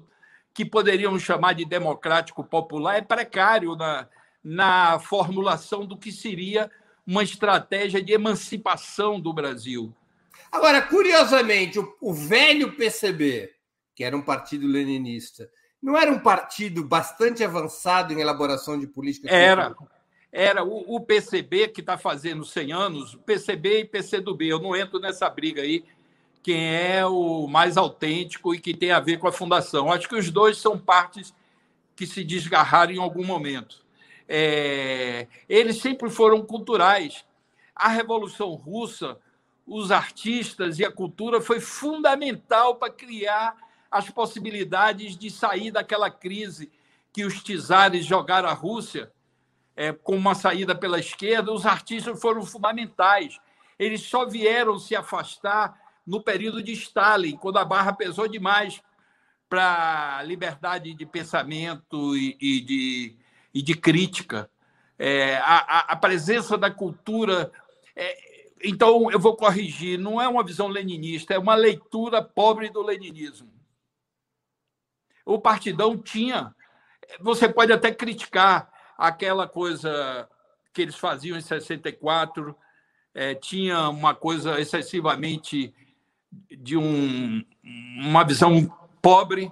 que poderíamos chamar de democrático popular é precário na, na formulação do que seria uma estratégia de emancipação do Brasil. Agora, curiosamente, o, o velho PCB, que era um partido leninista, não era um partido bastante avançado em elaboração de política? Era. Era o, o PCB, que está fazendo 100 anos, PCB e PCdoB. Eu não entro nessa briga aí, quem é o mais autêntico e que tem a ver com a fundação. Acho que os dois são partes que se desgarraram em algum momento. É, eles sempre foram culturais. A Revolução Russa, os artistas e a cultura foi fundamental para criar as possibilidades de sair daquela crise que os czares jogaram à Rússia é, com uma saída pela esquerda. Os artistas foram fundamentais. Eles só vieram se afastar no período de Stalin, quando a barra pesou demais para a liberdade de pensamento e, e de e de crítica. É, a, a, presença da cultura. É, então, eu vou corrigir, não é uma visão leninista, é uma leitura pobre do leninismo. O Partidão tinha. Você pode até criticar aquela coisa que eles faziam em 64, é, tinha uma coisa excessivamente de um, uma visão pobre,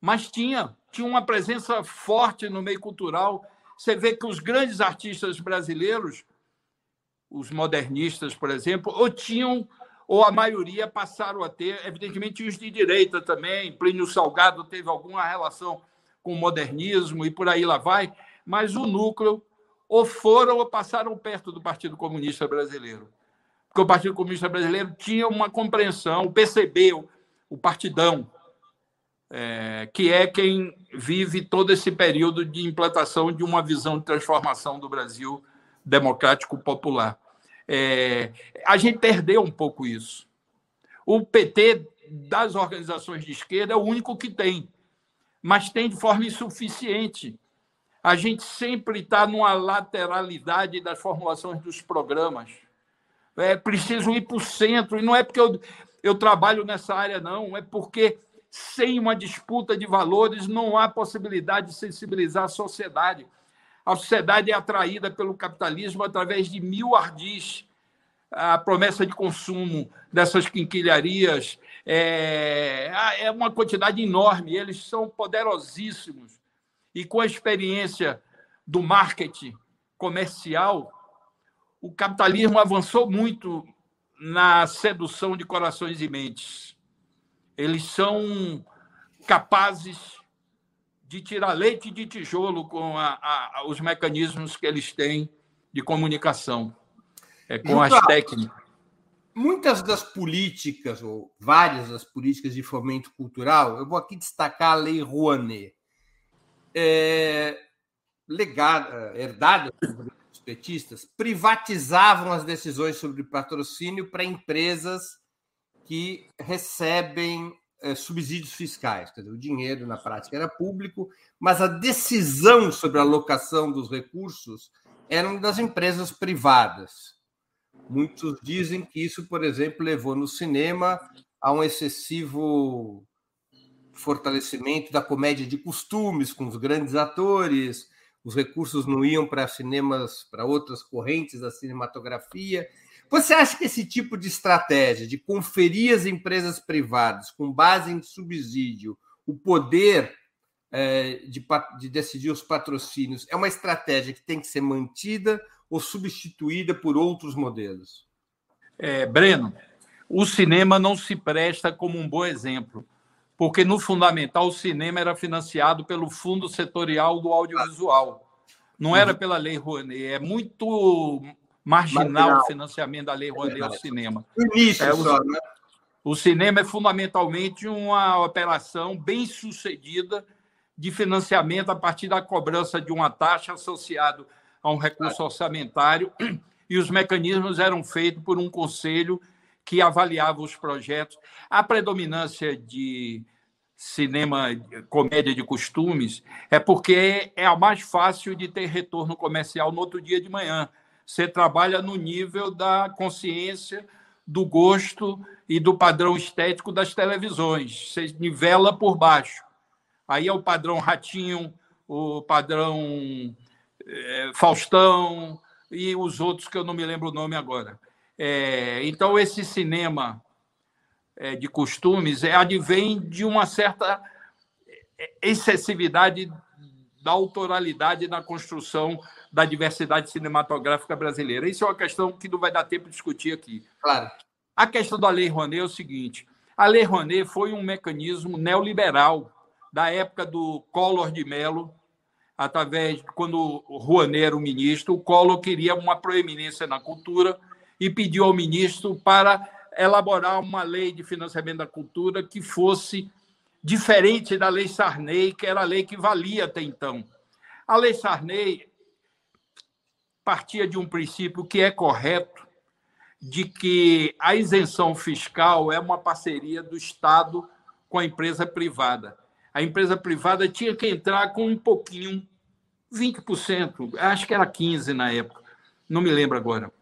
mas tinha tinha uma presença forte no meio cultural. Você vê que os grandes artistas brasileiros, os modernistas, por exemplo, ou tinham, ou a maioria passaram a ter, evidentemente os de direita também, Plínio Salgado teve alguma relação com o modernismo e por aí lá vai, mas o núcleo ou foram ou passaram perto do Partido Comunista Brasileiro. Porque o Partido Comunista Brasileiro tinha uma compreensão, percebeu o partidão, é, que é quem vive todo esse período de implantação de uma visão de transformação do Brasil democrático popular. É, a gente perdeu um pouco isso. O PT das organizações de esquerda é o único que tem, mas tem de forma insuficiente. A gente sempre está numa lateralidade das formulações dos programas. É preciso ir para o centro, e não é porque eu, eu trabalho nessa área, não, é porque sem uma disputa de valores, não há possibilidade de sensibilizar a sociedade. A sociedade é atraída pelo capitalismo através de mil ardis. A promessa de consumo dessas quinquilharias é, é uma quantidade enorme, eles são poderosíssimos. E com a experiência do marketing comercial, o capitalismo avançou muito na sedução de corações e mentes eles são capazes de tirar leite de tijolo com a, a, os mecanismos que eles têm de comunicação, é, com as técnicas. Muitas das políticas, ou várias das políticas de fomento cultural, eu vou aqui destacar a Lei Rouanet, é, legada, herdada pelos petistas, privatizavam as decisões sobre patrocínio para empresas que recebem é, subsídios fiscais. Dizer, o dinheiro, na prática, era público, mas a decisão sobre a alocação dos recursos era das empresas privadas. Muitos dizem que isso, por exemplo, levou no cinema a um excessivo fortalecimento da comédia de costumes com os grandes atores, os recursos não iam para cinemas, para outras correntes da cinematografia, você acha que esse tipo de estratégia de conferir às empresas privadas, com base em subsídio, o poder é, de, de decidir os patrocínios, é uma estratégia que tem que ser mantida ou substituída por outros modelos? É, Breno, o cinema não se presta como um bom exemplo, porque no fundamental o cinema era financiado pelo Fundo Setorial do Audiovisual. Não era pela Lei Rouanet. É muito marginal, marginal. o financiamento da Lei Rouanet ao cinema. Início é, só, né? O cinema é fundamentalmente uma operação bem sucedida de financiamento a partir da cobrança de uma taxa associada a um recurso orçamentário e os mecanismos eram feitos por um conselho que avaliava os projetos. A predominância de cinema, comédia de costumes, é porque é a mais fácil de ter retorno comercial no outro dia de manhã. Você trabalha no nível da consciência, do gosto e do padrão estético das televisões. Você nivela por baixo. Aí é o padrão Ratinho, o padrão é, Faustão e os outros que eu não me lembro o nome agora. É, então, esse cinema é, de costumes é, advém de uma certa excessividade da autoralidade na construção da diversidade cinematográfica brasileira. Isso é uma questão que não vai dar tempo de discutir aqui. Claro. A questão da Lei Rouanet é o seguinte: a Lei Rouanet foi um mecanismo neoliberal da época do Collor de Mello, através quando o Rouanet era o ministro, o Collor queria uma proeminência na cultura e pediu ao ministro para elaborar uma lei de financiamento da cultura que fosse diferente da lei Sarney, que era a lei que valia até então. A lei Sarney partia de um princípio que é correto, de que a isenção fiscal é uma parceria do Estado com a empresa privada. A empresa privada tinha que entrar com um pouquinho, 20%, acho que era 15% na época, não me lembro agora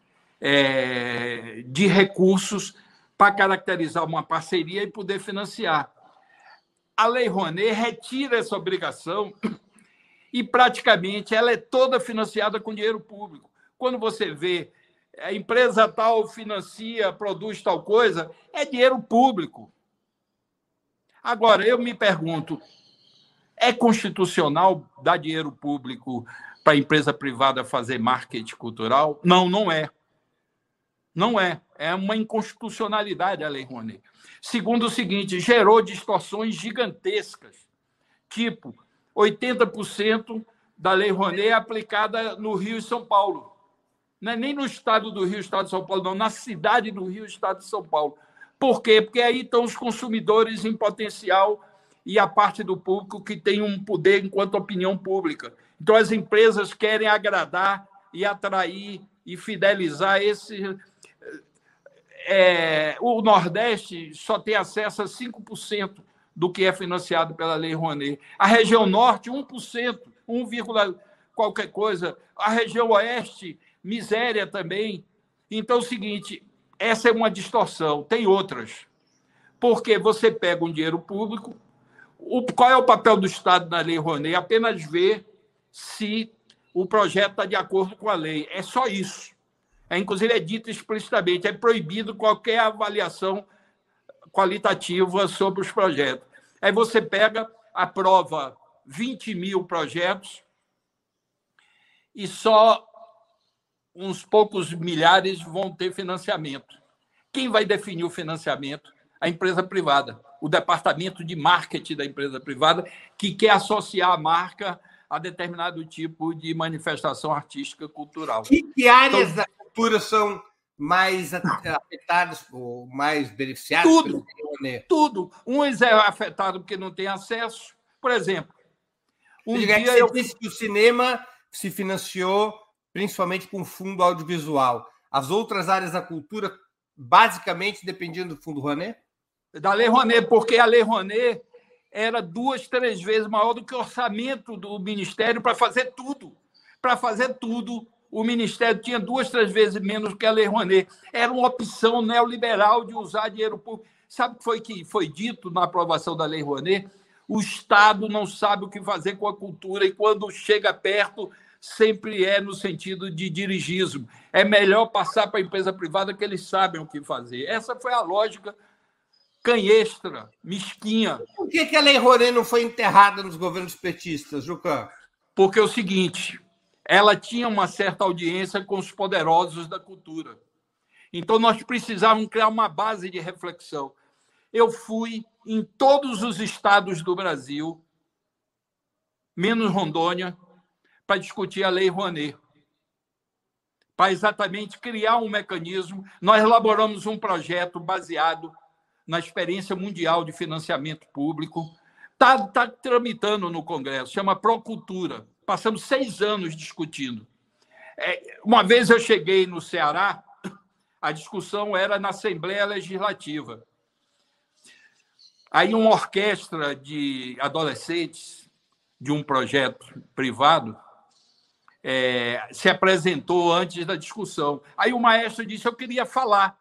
é, de recursos para caracterizar uma parceria e poder financiar. A Lei Rouanet retira essa obrigação e praticamente ela é toda financiada com dinheiro público. Quando você vê a empresa tal financia, produz tal coisa, é dinheiro público. Agora, eu me pergunto, é constitucional dar dinheiro público para a empresa privada fazer marketing cultural? Não, não é. Não é. É uma inconstitucionalidade a Lei Rouanet. Segundo o seguinte, gerou distorções gigantescas. Tipo, 80% da Lei Rouanet é aplicada no Rio e São Paulo. Não é nem no estado do Rio, estado de São Paulo, não, na cidade do Rio, estado de São Paulo. Por quê? Porque aí estão os consumidores em potencial e a parte do público que tem um poder enquanto opinião pública. Então, as empresas querem agradar e atrair e fidelizar esse, é, o Nordeste só tem acesso a 5% do que é financiado pela Lei Rouanet. A região Norte, 1%, 1, qualquer coisa. A região Oeste, miséria também. Então, é o seguinte, essa é uma distorção. Tem outras. Porque você pega um dinheiro público, o, qual é o papel do Estado na Lei Rouanet? Apenas ver se o projeto está de acordo com a lei. É só isso. É, inclusive, é dito explicitamente: é proibido qualquer avaliação qualitativa sobre os projetos. Aí você pega, aprova 20 mil projetos e só uns poucos milhares vão ter financiamento. Quem vai definir o financiamento? A empresa privada, o departamento de marketing da empresa privada, que quer associar a marca a determinado tipo de manifestação artística cultural. Que, que áreas então, cultura são mais afetados ou mais beneficiados? Tudo, tudo. Uns é afetado porque não tem acesso. Por exemplo, um dia você eu... disse que o cinema se financiou principalmente com fundo audiovisual. As outras áreas da cultura basicamente dependiam do fundo Rouanet? Da Lei Rouanet, porque a Lei Rouanet era duas, três vezes maior do que o orçamento do Ministério para fazer tudo. Para fazer tudo o Ministério tinha duas, três vezes menos que a Lei Rouanet. Era uma opção neoliberal de usar dinheiro público. Sabe o que foi que foi dito na aprovação da Lei Rouanet? O Estado não sabe o que fazer com a cultura e quando chega perto sempre é no sentido de dirigismo. É melhor passar para a empresa privada que eles sabem o que fazer. Essa foi a lógica canhestra, mesquinha. Por que, que a Lei Rouanet não foi enterrada nos governos petistas, Juca? Porque é o seguinte, ela tinha uma certa audiência com os poderosos da cultura. Então, nós precisávamos criar uma base de reflexão. Eu fui em todos os estados do Brasil, menos Rondônia, para discutir a Lei Rouanet. Para exatamente criar um mecanismo. Nós elaboramos um projeto baseado na experiência mundial de financiamento público. Está tá tramitando no Congresso, chama Procultura. Passamos seis anos discutindo. É, uma vez eu cheguei no Ceará, a discussão era na Assembleia Legislativa. Aí uma orquestra de adolescentes de um projeto privado é, se apresentou antes da discussão. Aí o maestro disse: Eu queria falar.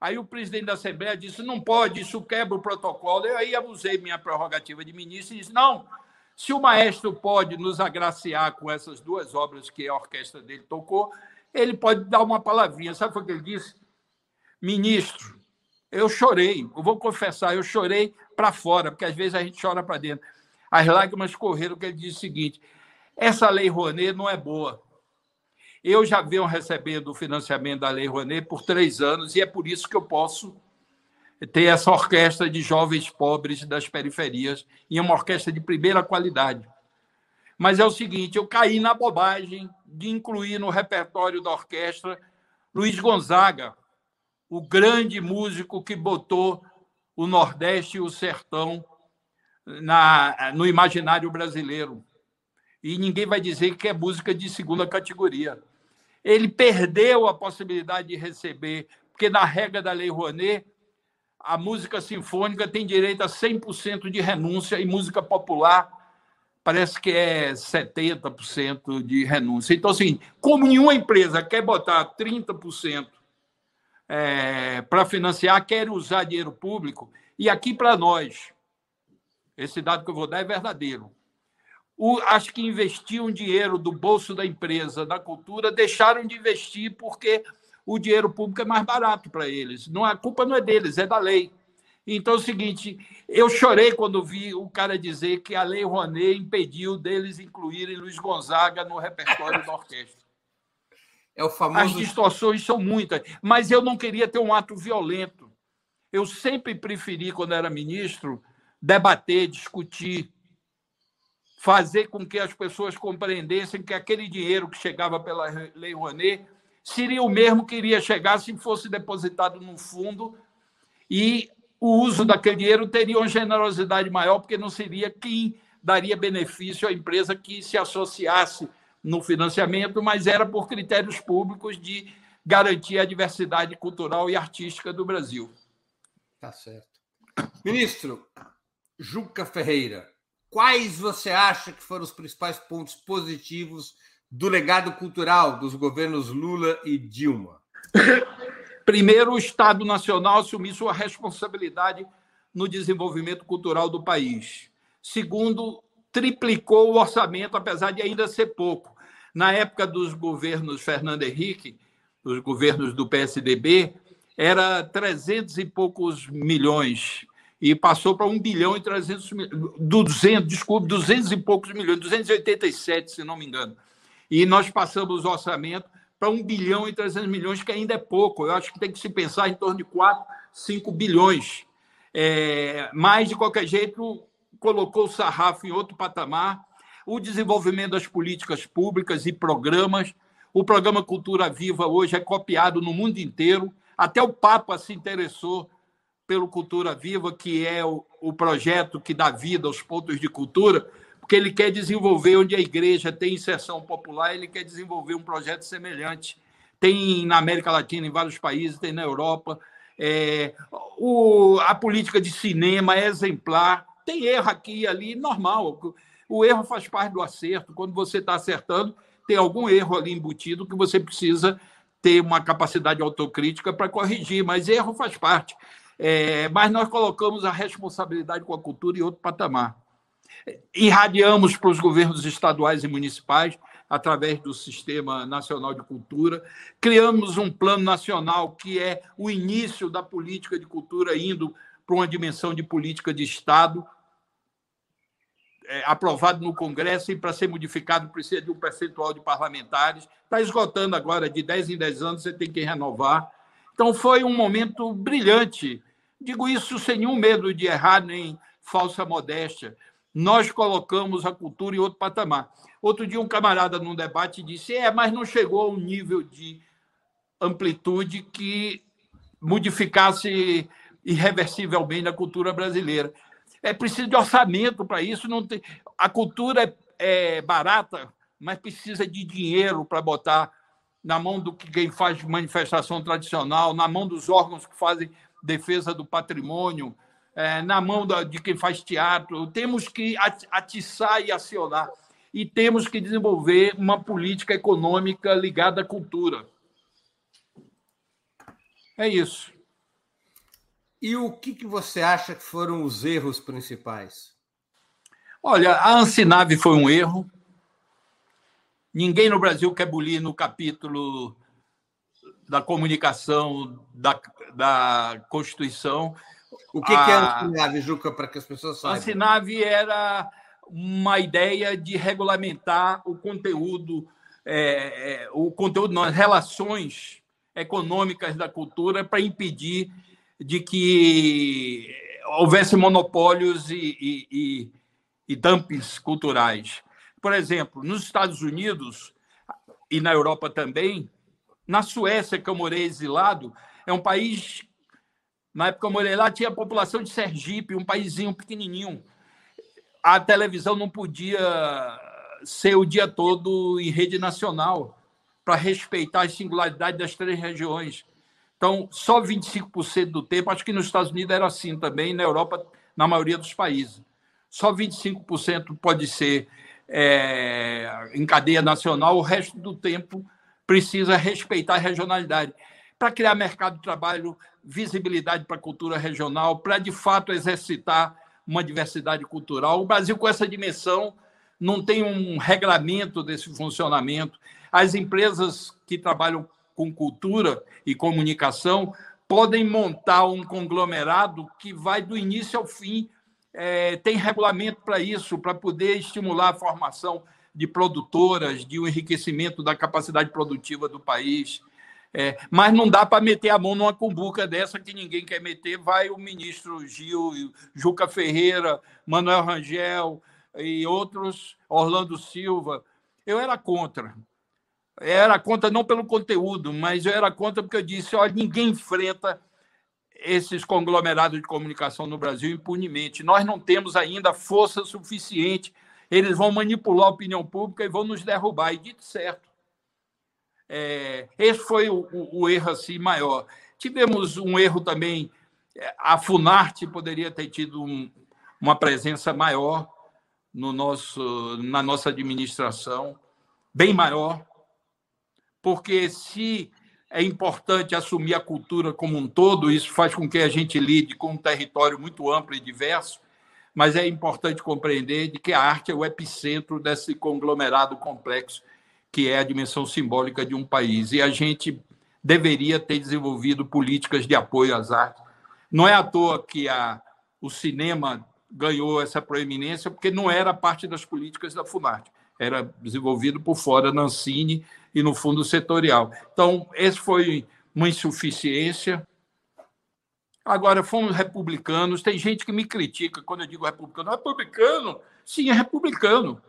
Aí o presidente da Assembleia disse: Não pode, isso quebra o protocolo. Eu aí abusei minha prerrogativa de ministro e disse: Não, se o maestro pode nos agraciar com essas duas obras que a orquestra dele tocou, ele pode dar uma palavrinha. Sabe o que ele disse? Ministro, eu chorei, eu vou confessar, eu chorei para fora, porque às vezes a gente chora para dentro. As lágrimas correram, que ele disse o seguinte: essa lei Rouanet não é boa. Eu já venho recebendo o financiamento da Lei Rouanet por três anos e é por isso que eu posso ter essa orquestra de jovens pobres das periferias e uma orquestra de primeira qualidade. Mas é o seguinte, eu caí na bobagem de incluir no repertório da orquestra Luiz Gonzaga, o grande músico que botou o Nordeste e o Sertão na, no imaginário brasileiro. E ninguém vai dizer que é música de segunda categoria. Ele perdeu a possibilidade de receber, porque na regra da Lei Rouanet, a música sinfônica tem direito a 100% de renúncia e música popular parece que é 70% de renúncia. Então, assim, como nenhuma empresa quer botar 30% é, para financiar, quer usar dinheiro público. E aqui para nós, esse dado que eu vou dar é verdadeiro. O, as que investiam dinheiro do bolso da empresa na cultura deixaram de investir porque o dinheiro público é mais barato para eles. Não, a culpa não é deles, é da lei. Então é o seguinte, eu chorei quando vi o cara dizer que a Lei Rouanet impediu deles incluírem Luiz Gonzaga no repertório da orquestra. É o famoso... As distorções são muitas, mas eu não queria ter um ato violento. Eu sempre preferi, quando era ministro, debater, discutir, fazer com que as pessoas compreendessem que aquele dinheiro que chegava pela Lei Rouanet seria o mesmo que iria chegar se fosse depositado num fundo e o uso daquele dinheiro teria uma generosidade maior, porque não seria quem daria benefício à empresa que se associasse no financiamento, mas era por critérios públicos de garantir a diversidade cultural e artística do Brasil. Tá certo. Ministro Juca Ferreira, quais você acha que foram os principais pontos positivos do legado cultural dos governos Lula e Dilma? *laughs* Primeiro, o Estado Nacional assumir sua responsabilidade no desenvolvimento cultural do país. Segundo, triplicou o orçamento, apesar de ainda ser pouco. Na época dos governos Fernando Henrique, dos governos do PSDB, era 300 e poucos milhões e passou para 1 bilhão e 300 milhões, 200, desculpe, 200 e poucos milhões, 287, se não me engano. E nós passamos o orçamento para 1 bilhão e 300 milhões, que ainda é pouco. Eu acho que tem que se pensar em torno de 4, 5 bilhões. É, mas, de qualquer jeito, colocou o sarrafo em outro patamar. O desenvolvimento das políticas públicas e programas. O programa Cultura Viva hoje é copiado no mundo inteiro. Até o Papa se interessou pelo Cultura Viva, que é o, o projeto que dá vida aos pontos de cultura, porque ele quer desenvolver onde a igreja tem inserção popular, ele quer desenvolver um projeto semelhante. Tem na América Latina, em vários países, tem na Europa. É, o, a política de cinema é exemplar. Tem erro aqui e ali, normal. O erro faz parte do acerto. Quando você está acertando, tem algum erro ali embutido que você precisa ter uma capacidade autocrítica para corrigir, mas erro faz parte. É, mas nós colocamos a responsabilidade com a cultura em outro patamar irradiamos para os governos estaduais e municipais através do Sistema Nacional de Cultura, criamos um plano nacional que é o início da política de cultura indo para uma dimensão de política de Estado, é, aprovado no Congresso e para ser modificado precisa de um percentual de parlamentares. Está esgotando agora, de 10 em 10 anos, você tem que renovar. Então, foi um momento brilhante Digo isso sem nenhum medo de errar nem falsa modéstia. Nós colocamos a cultura em outro patamar. Outro dia, um camarada num debate disse: é, mas não chegou a um nível de amplitude que modificasse irreversivelmente a cultura brasileira. É preciso de orçamento para isso. Não tem... A cultura é, é barata, mas precisa de dinheiro para botar na mão do que quem faz manifestação tradicional, na mão dos órgãos que fazem defesa do patrimônio, é, na mão de quem faz teatro. Temos que atiçar e acionar. E temos que desenvolver uma política econômica ligada à cultura. É isso. E o que, que você acha que foram os erros principais? Olha, a Ancinave foi um erro. Ninguém no Brasil quer bulir no capítulo da comunicação da, da Constituição. O que, a... que é a Ancinave, Juca, para que as pessoas saibam? A Ancinave era uma ideia de regulamentar o conteúdo, é, é, o conteúdo, não, as relações econômicas da cultura para impedir de que houvesse monopólios e, e, e, e dumpings culturais. Por exemplo, nos Estados Unidos e na Europa também, na Suécia, que eu morei exilado, é um país. Na época que eu morei lá, tinha a população de Sergipe, um paísinho pequenininho. A televisão não podia ser o dia todo em rede nacional para respeitar as singularidades das três regiões. Então, só 25% do tempo, acho que nos Estados Unidos era assim também, na Europa, na maioria dos países. Só 25% pode ser é, em cadeia nacional, o resto do tempo precisa respeitar a regionalidade. Para criar mercado de trabalho, visibilidade para a cultura regional, para de fato exercitar uma diversidade cultural. O Brasil, com essa dimensão, não tem um regramento desse funcionamento. As empresas que trabalham com cultura e comunicação podem montar um conglomerado que vai do início ao fim é, tem regulamento para isso, para poder estimular a formação de produtoras, de um enriquecimento da capacidade produtiva do país. É, mas não dá para meter a mão numa cumbuca dessa que ninguém quer meter. Vai o ministro Gil, Juca Ferreira, Manuel Rangel e outros, Orlando Silva. Eu era contra. Era contra não pelo conteúdo, mas eu era contra porque eu disse: olha, ninguém enfrenta esses conglomerados de comunicação no Brasil impunemente. Nós não temos ainda força suficiente. Eles vão manipular a opinião pública e vão nos derrubar. E dito certo. É, esse foi o, o, erro assim maior. Tivemos um erro também. É, a Funarte poderia ter tido um, uma presença maior no nosso, na nossa administração, bem maior, porque se é importante assumir a cultura como um todo, isso faz com que a gente lide com um território muito amplo e diverso, mas é importante compreender de que a arte é o epicentro desse conglomerado complexo que é a dimensão simbólica de um país. E a gente deveria ter desenvolvido políticas de apoio às artes. Não é à toa que a, o cinema ganhou essa proeminência, porque não era parte das políticas da Funarte era desenvolvido por fora na Ancine e no fundo setorial. Então, esse foi uma insuficiência. Agora, fomos republicanos. Tem gente que me critica quando eu digo republicano. Republicano? Sim, é republicano.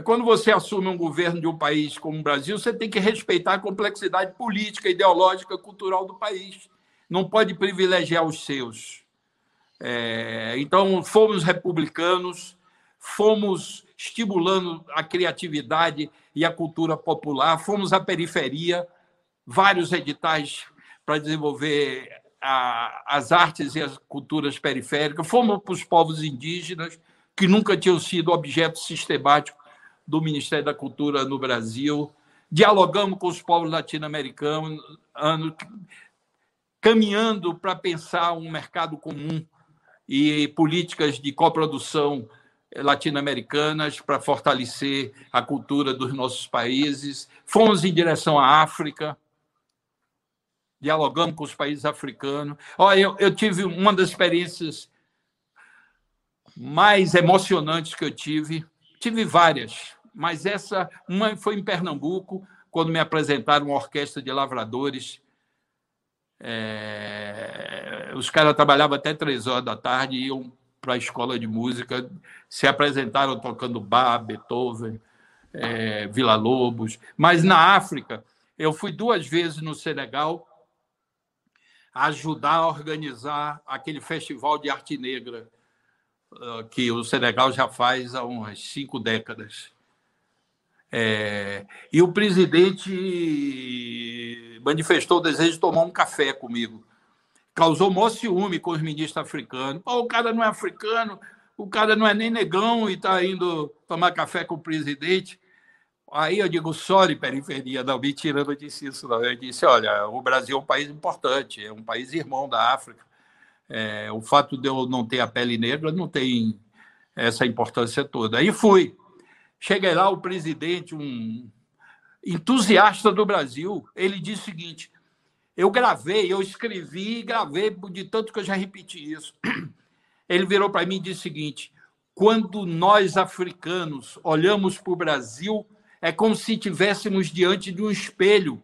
Quando você assume um governo de um país como o Brasil, você tem que respeitar a complexidade política, ideológica, cultural do país. Não pode privilegiar os seus. É, então, fomos republicanos, fomos estimulando a criatividade e a cultura popular. Fomos à periferia, vários editais para desenvolver a, as artes e as culturas periféricas. Fomos para os povos indígenas, que nunca tinham sido objeto sistemático do Ministério da Cultura no Brasil. Dialogamos com os povos latino-americanos, caminhando para pensar um mercado comum e políticas de coprodução latino-americanas para fortalecer a cultura dos nossos países. Fomos em direção à África, dialogamos com os países africanos. Olha, eu, eu tive uma das experiências mais emocionantes que eu tive. Tive várias, mas essa uma foi em Pernambuco, quando me apresentaram uma orquestra de lavradores É, os caras trabalhavam até três horas da tarde e iam para a escola de música, se apresentaram tocando Bach, Beethoven, é, Vila Lobos. Mas na África, eu fui duas vezes no Senegal ajudar a organizar aquele festival de arte negra que o Senegal já faz há umas cinco décadas. É, e o presidente manifestou o desejo de tomar um café comigo. Causou maior ciúme com os ministros africanos. O cara não é africano, o cara não é nem negão e está indo tomar café com o presidente. Aí eu digo, sorry, periferia, não, mentira, eu disse isso, não. Eu disse, olha, o Brasil é um país importante, é um país irmão da África. É, o fato de eu não ter a pele negra não tem essa importância toda. Aí fui. Cheguei lá, o presidente, um entusiasta do Brasil, ele disse o seguinte: eu gravei, eu escrevi e gravei, de tanto que eu já repeti isso. *clears throat* Ele virou para mim e disse o seguinte: quando nós africanos olhamos para o Brasil, é como se estivéssemos diante de um espelho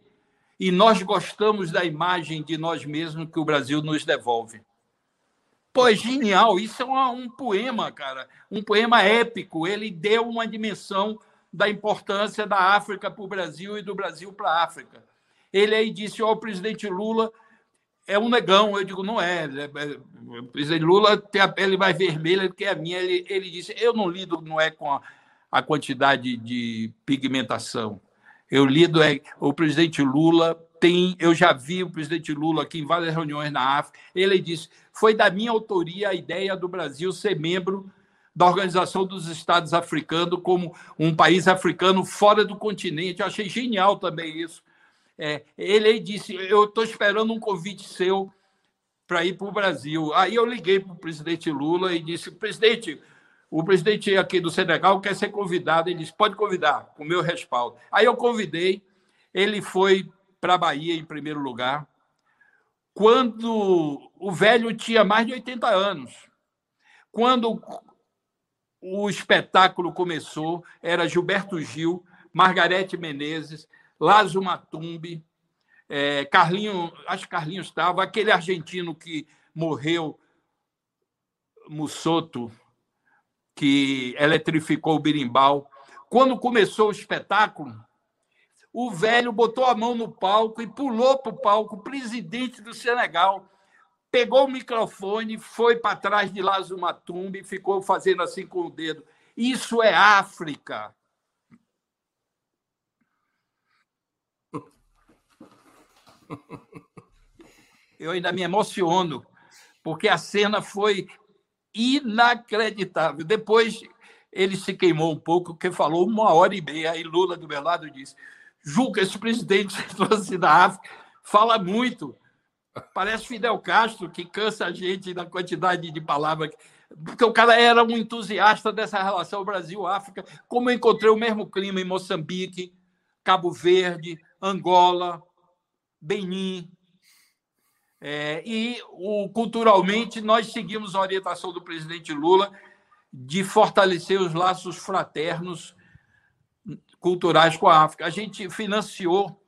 e nós gostamos da imagem de nós mesmos que o Brasil nos devolve. Pô, é genial. Isso é um, um poema, cara. Um poema épico. Ele deu uma dimensão da importância da África para o Brasil e do Brasil para a África. Ele aí disse: Ó, oh, o presidente Lula é um negão. Eu digo: não é. é, é o presidente Lula tem a pele mais vermelha do que a minha. Ele, ele disse: eu não lido, não é com a, a quantidade de pigmentação. Eu lido é o presidente Lula tem, eu já vi o presidente Lula aqui em várias reuniões na África. Ele disse: foi da minha autoria a ideia do Brasil ser membro da Organização dos Estados Africanos como um país africano fora do continente. Eu achei genial também isso. É, ele disse: eu estou esperando um convite seu para ir para o Brasil. Aí eu liguei para o presidente Lula e disse: presidente, o presidente aqui do Senegal quer ser convidado. Ele disse: pode convidar, com meu respaldo. Aí eu convidei, ele foi para a Bahia em primeiro lugar, quando o velho tinha mais de 80 anos. Quando o espetáculo começou, era Gilberto Gil, Margarete Menezes, Lázaro Matumbi, é, Carlinho, acho que Carlinhos estava, aquele argentino que morreu, Mussoto, que eletrificou o birimbau. Quando começou o espetáculo, o velho botou a mão no palco e pulou para o palco, presidente do Senegal, pegou o microfone, foi para trás de Lázaro Matumbi e ficou fazendo assim com o dedo. Isso é África. Eu ainda me emociono, porque a cena foi inacreditável. Depois ele se queimou um pouco, porque falou uma hora e meia. Aí Lula, do meu lado, disse: Juca, esse presidente trouxe da África, fala muito. Parece Fidel Castro, que cansa a gente da quantidade de palavras. Porque o cara era um entusiasta dessa relação Brasil-África, como eu encontrei o mesmo clima em Moçambique, Cabo Verde, Angola, Benin. É, e o, culturalmente, nós seguimos a orientação do presidente Lula de fortalecer os laços fraternos culturais com a África. A gente financiou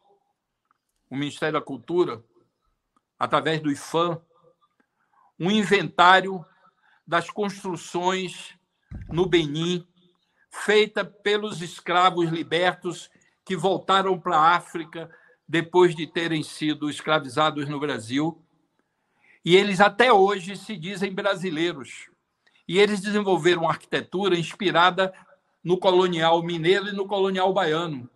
o Ministério da Cultura, através do IFAM, um inventário das construções no Benin, feita pelos escravos libertos que voltaram para a África depois de terem sido escravizados no Brasil. E eles até hoje se dizem brasileiros. E eles desenvolveram arquitetura inspirada no colonial mineiro e no colonial baiano.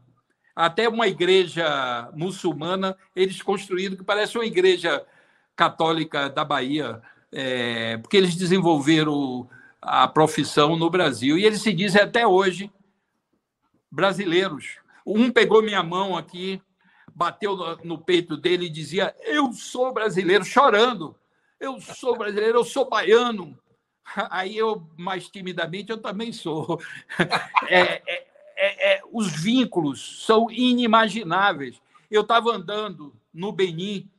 Até uma igreja muçulmana eles construíram que parece uma igreja católica da Bahia, é, porque eles desenvolveram a profissão no Brasil e eles se dizem até hoje brasileiros. Um pegou minha mão aqui, bateu no, no peito dele e dizia: Eu sou brasileiro, chorando. Eu sou brasileiro, eu sou baiano. *laughs* Aí eu, mais timidamente, eu também sou. *laughs* É, é, é, é, os vínculos são inimagináveis. Eu estava andando no Benin,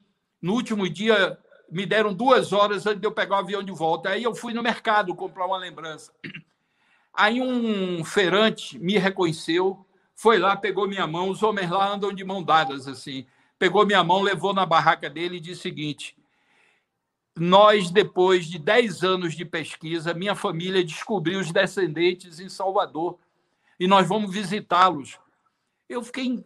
no último dia, me deram duas horas antes de eu pegar o avião de volta. Aí eu fui no mercado comprar uma lembrança. Aí um feirante me reconheceu, foi lá, pegou minha mão. Os homens lá andam de mão dadas, assim, pegou minha mão, levou na barraca dele e disse o seguinte: nós, depois de 10 anos de pesquisa, minha família descobriu os descendentes em Salvador e nós vamos visitá-los. Eu fiquei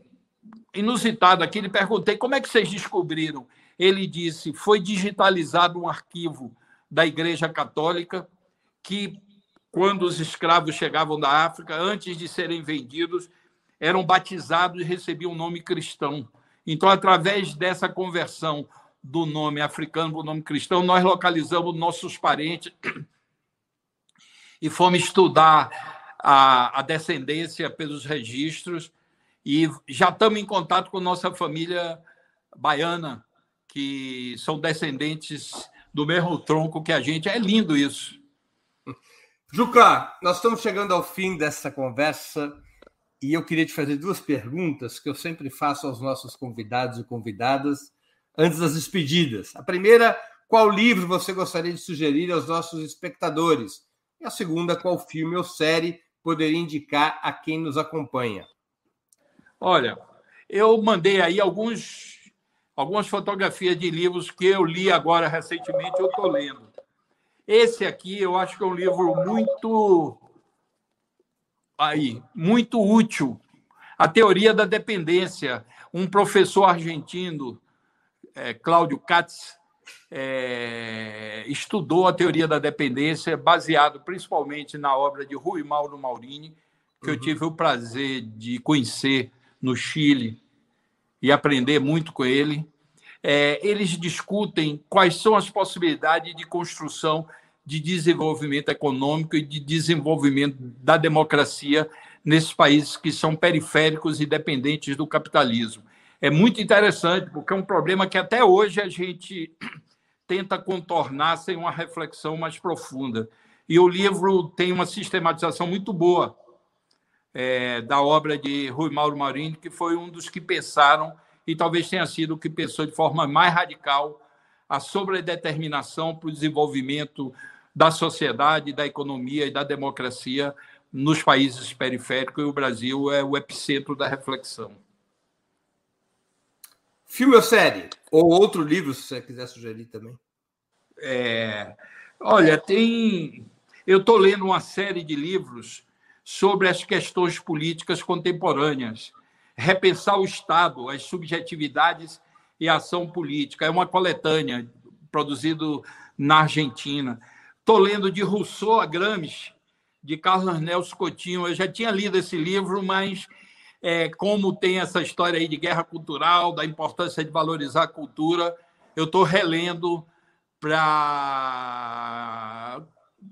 inusitado aqui, lhe perguntei como é que vocês descobriram. Ele disse: foi digitalizado um arquivo da Igreja Católica que, quando os escravos chegavam da África, antes de serem vendidos, eram batizados e recebiam o nome cristão. Então, através dessa conversão do nome africano para o nome cristão, nós localizamos nossos parentes *clears throat* e fomos estudar a, a descendência pelos registros e já estamos em contato com nossa família baiana, que são descendentes do mesmo tronco que a gente. É lindo isso. *laughs* Juca, nós estamos chegando ao fim dessa conversa e eu queria te fazer duas perguntas que eu sempre faço aos nossos convidados e convidadas antes das despedidas. A primeira, qual livro você gostaria de sugerir aos nossos espectadores? E a segunda, qual filme ou série poderia indicar a quem nos acompanha? Olha, eu mandei aí alguns, algumas fotografias de livros que eu li agora recentemente, eu estou lendo. Esse aqui eu acho que é um livro muito aí, muito útil. A teoria da dependência. Um professor argentino é, Cláudio Katz é, estudou a teoria da dependência, baseado principalmente na obra de Rui Mauro Maurini, que uhum. eu tive o prazer de conhecer no Chile e aprender muito com ele. É, eles discutem quais são as possibilidades de construção de desenvolvimento econômico e de desenvolvimento da democracia nesses países que são periféricos e dependentes do capitalismo é muito interessante, porque é um problema que até hoje a gente *clears throat* tenta contornar sem uma reflexão mais profunda. E o livro tem uma sistematização muito boa é, da obra de Rui Mauro Marini, que foi um dos que pensaram, e talvez tenha sido o que pensou de forma mais radical, a sobredeterminação para o desenvolvimento da sociedade, da economia e da democracia nos países periféricos, e o Brasil é o epicentro da reflexão. Filme ou série? Ou outro livro, se você quiser sugerir também. É, olha, tem. Eu estou lendo uma série de livros sobre as questões políticas contemporâneas. Repensar o Estado, as subjetividades e a ação política. É uma coletânea produzido na Argentina. Estou lendo de Rousseau a Gramsci, de Carlos Nelson Coutinho. Eu já tinha lido esse livro, mas é, como tem essa história aí de guerra cultural, da importância de valorizar a cultura. Eu estou relendo para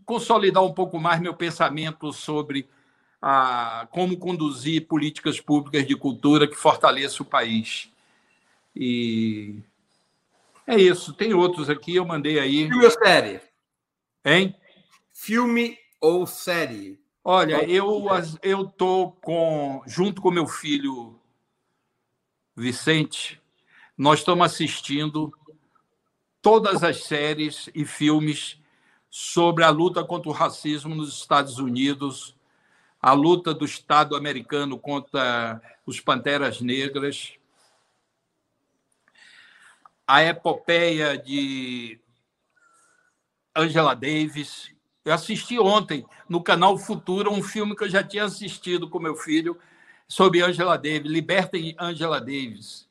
consolidar um pouco mais meu pensamento sobre a, como conduzir políticas públicas de cultura que fortaleçam o país. E é isso. Tem outros aqui, eu mandei aí. Filme ou série? Hein? Filme ou série? Olha, eu eu tô com junto com meu filho Vicente, nós estamos assistindo todas as séries e filmes sobre a luta contra o racismo nos Estados Unidos, a luta do Estado americano contra os Panteras Negras, a epopeia de Angela Davis, eu assisti ontem no canal Futuro um filme que eu já tinha assistido com meu filho sobre Angela Davis, Libertem Angela Davis.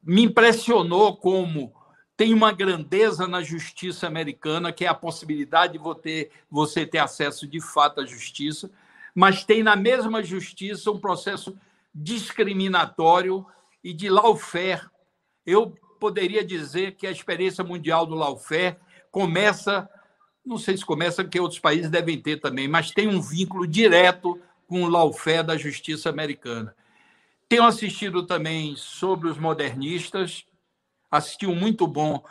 Me impressionou como tem uma grandeza na justiça americana, que é a possibilidade de você ter acesso de fato à justiça, mas tem na mesma justiça um processo discriminatório e de lawfare. Eu poderia dizer que a experiência mundial do lawfare começa não sei se começa, porque outros países devem ter também, mas tem um vínculo direto com o lawfare da justiça americana. Tenho assistido também sobre os modernistas, assisti um muito bom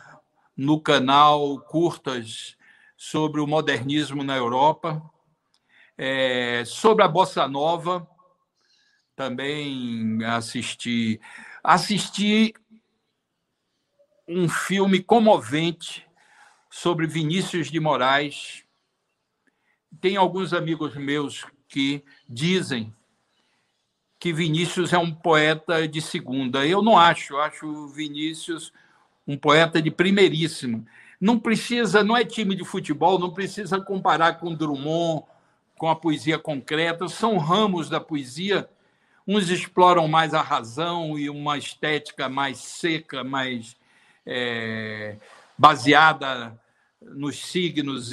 no canal Curtas sobre o modernismo na Europa, é, sobre a Bossa Nova, também assisti. Assisti um filme comovente sobre Vinícius de Moraes. Tem alguns amigos meus que dizem que Vinícius é um poeta de segunda. Eu não acho, acho Vinícius um poeta de primeiríssimo. Não precisa, não é time de futebol, não precisa comparar com Drummond, com a poesia concreta, são ramos da poesia. Uns exploram mais a razão e uma estética mais seca, mais é, baseada nos signos.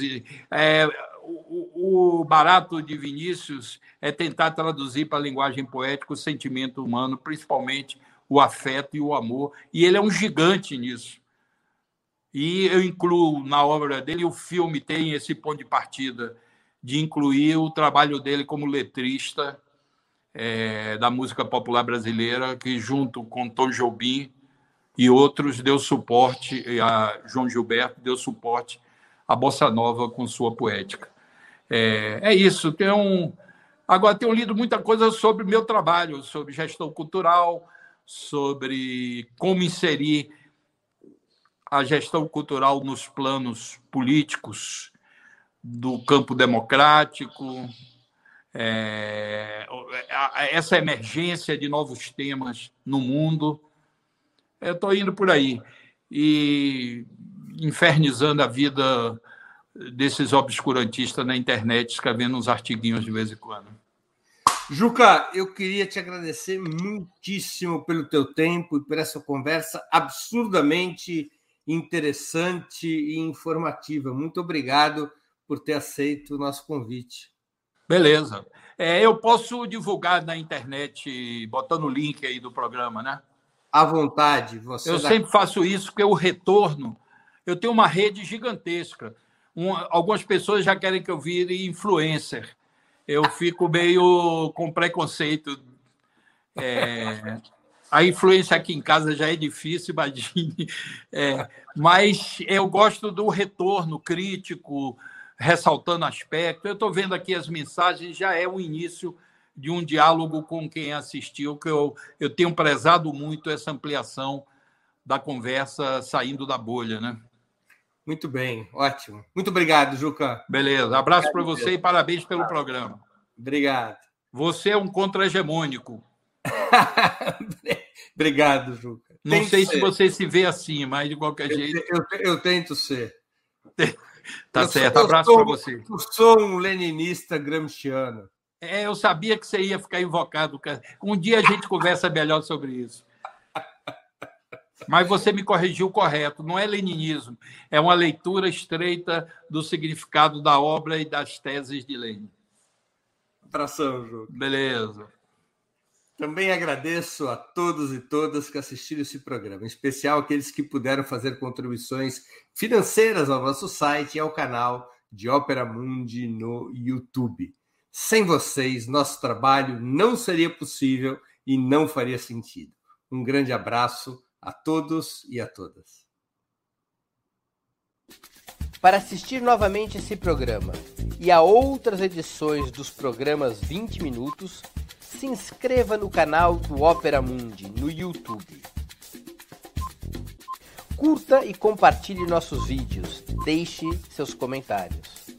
É, o, o, barato de Vinícius é tentar traduzir para a linguagem poética o sentimento humano, principalmente o afeto e o amor, e ele é um gigante nisso. E eu incluo na obra dele, o filme tem esse ponto de partida de incluir o trabalho dele como letrista é, da música popular brasileira, que junto com Tom Jobim e outros deu suporte, a João Gilberto deu suporte à bossa nova com sua poética. É, é isso. Tem um, agora tenho lido muita coisa sobre meu trabalho, sobre gestão cultural, sobre como inserir a gestão cultural nos planos políticos do campo democrático, é, essa emergência de novos temas no mundo. Eu estou indo por aí e infernizando a vida desses obscurantistas na internet, escrevendo uns artiguinhos de vez em quando. Juca, eu queria te agradecer muitíssimo pelo teu tempo e por essa conversa absurdamente interessante e informativa. Muito obrigado por ter aceito o nosso convite. Beleza. É, eu posso divulgar na internet, botando o link aí do programa, né? À vontade. Você eu sempre faço isso, porque o retorno. Eu tenho uma rede gigantesca. Um, algumas pessoas já querem que eu vire influencer. Eu fico meio com preconceito. É, a influência aqui em casa já é difícil, imagine. É, mas eu gosto do retorno crítico, ressaltando aspectos. Eu estou vendo aqui as mensagens, já é o início de um diálogo com quem assistiu, que eu, eu tenho prezado muito essa ampliação da conversa saindo da bolha, né? Muito bem, ótimo. Muito obrigado, Juca. Beleza, abraço para você e parabéns pelo programa. Obrigado. Você é um contra-hegemônico. *laughs* Obrigado, Juca. Não tento sei ser. se você se vê assim, mas de qualquer eu, jeito. Eu, eu, tento ser. *laughs* tá eu certo, sou, abraço para você. Eu sou um leninista gramsciano. É, eu sabia que você ia ficar invocado. Um dia a gente conversa melhor sobre isso. Mas você me corrigiu correto, não é leninismo, é uma leitura estreita do significado da obra e das teses de Lenin. Abração, Ju. Beleza. Também agradeço a todos e todas que assistiram esse programa, em especial aqueles que puderam fazer contribuições financeiras ao nosso site e ao canal de Ópera Mundi no YouTube. Sem vocês, nosso trabalho não seria possível e não faria sentido. Um grande abraço a todos e a todas. Para assistir novamente esse programa e a outras edições dos programas 20 Minutos, se inscreva no canal do Opera Mundi no YouTube. Curta e compartilhe nossos vídeos. Deixe seus comentários.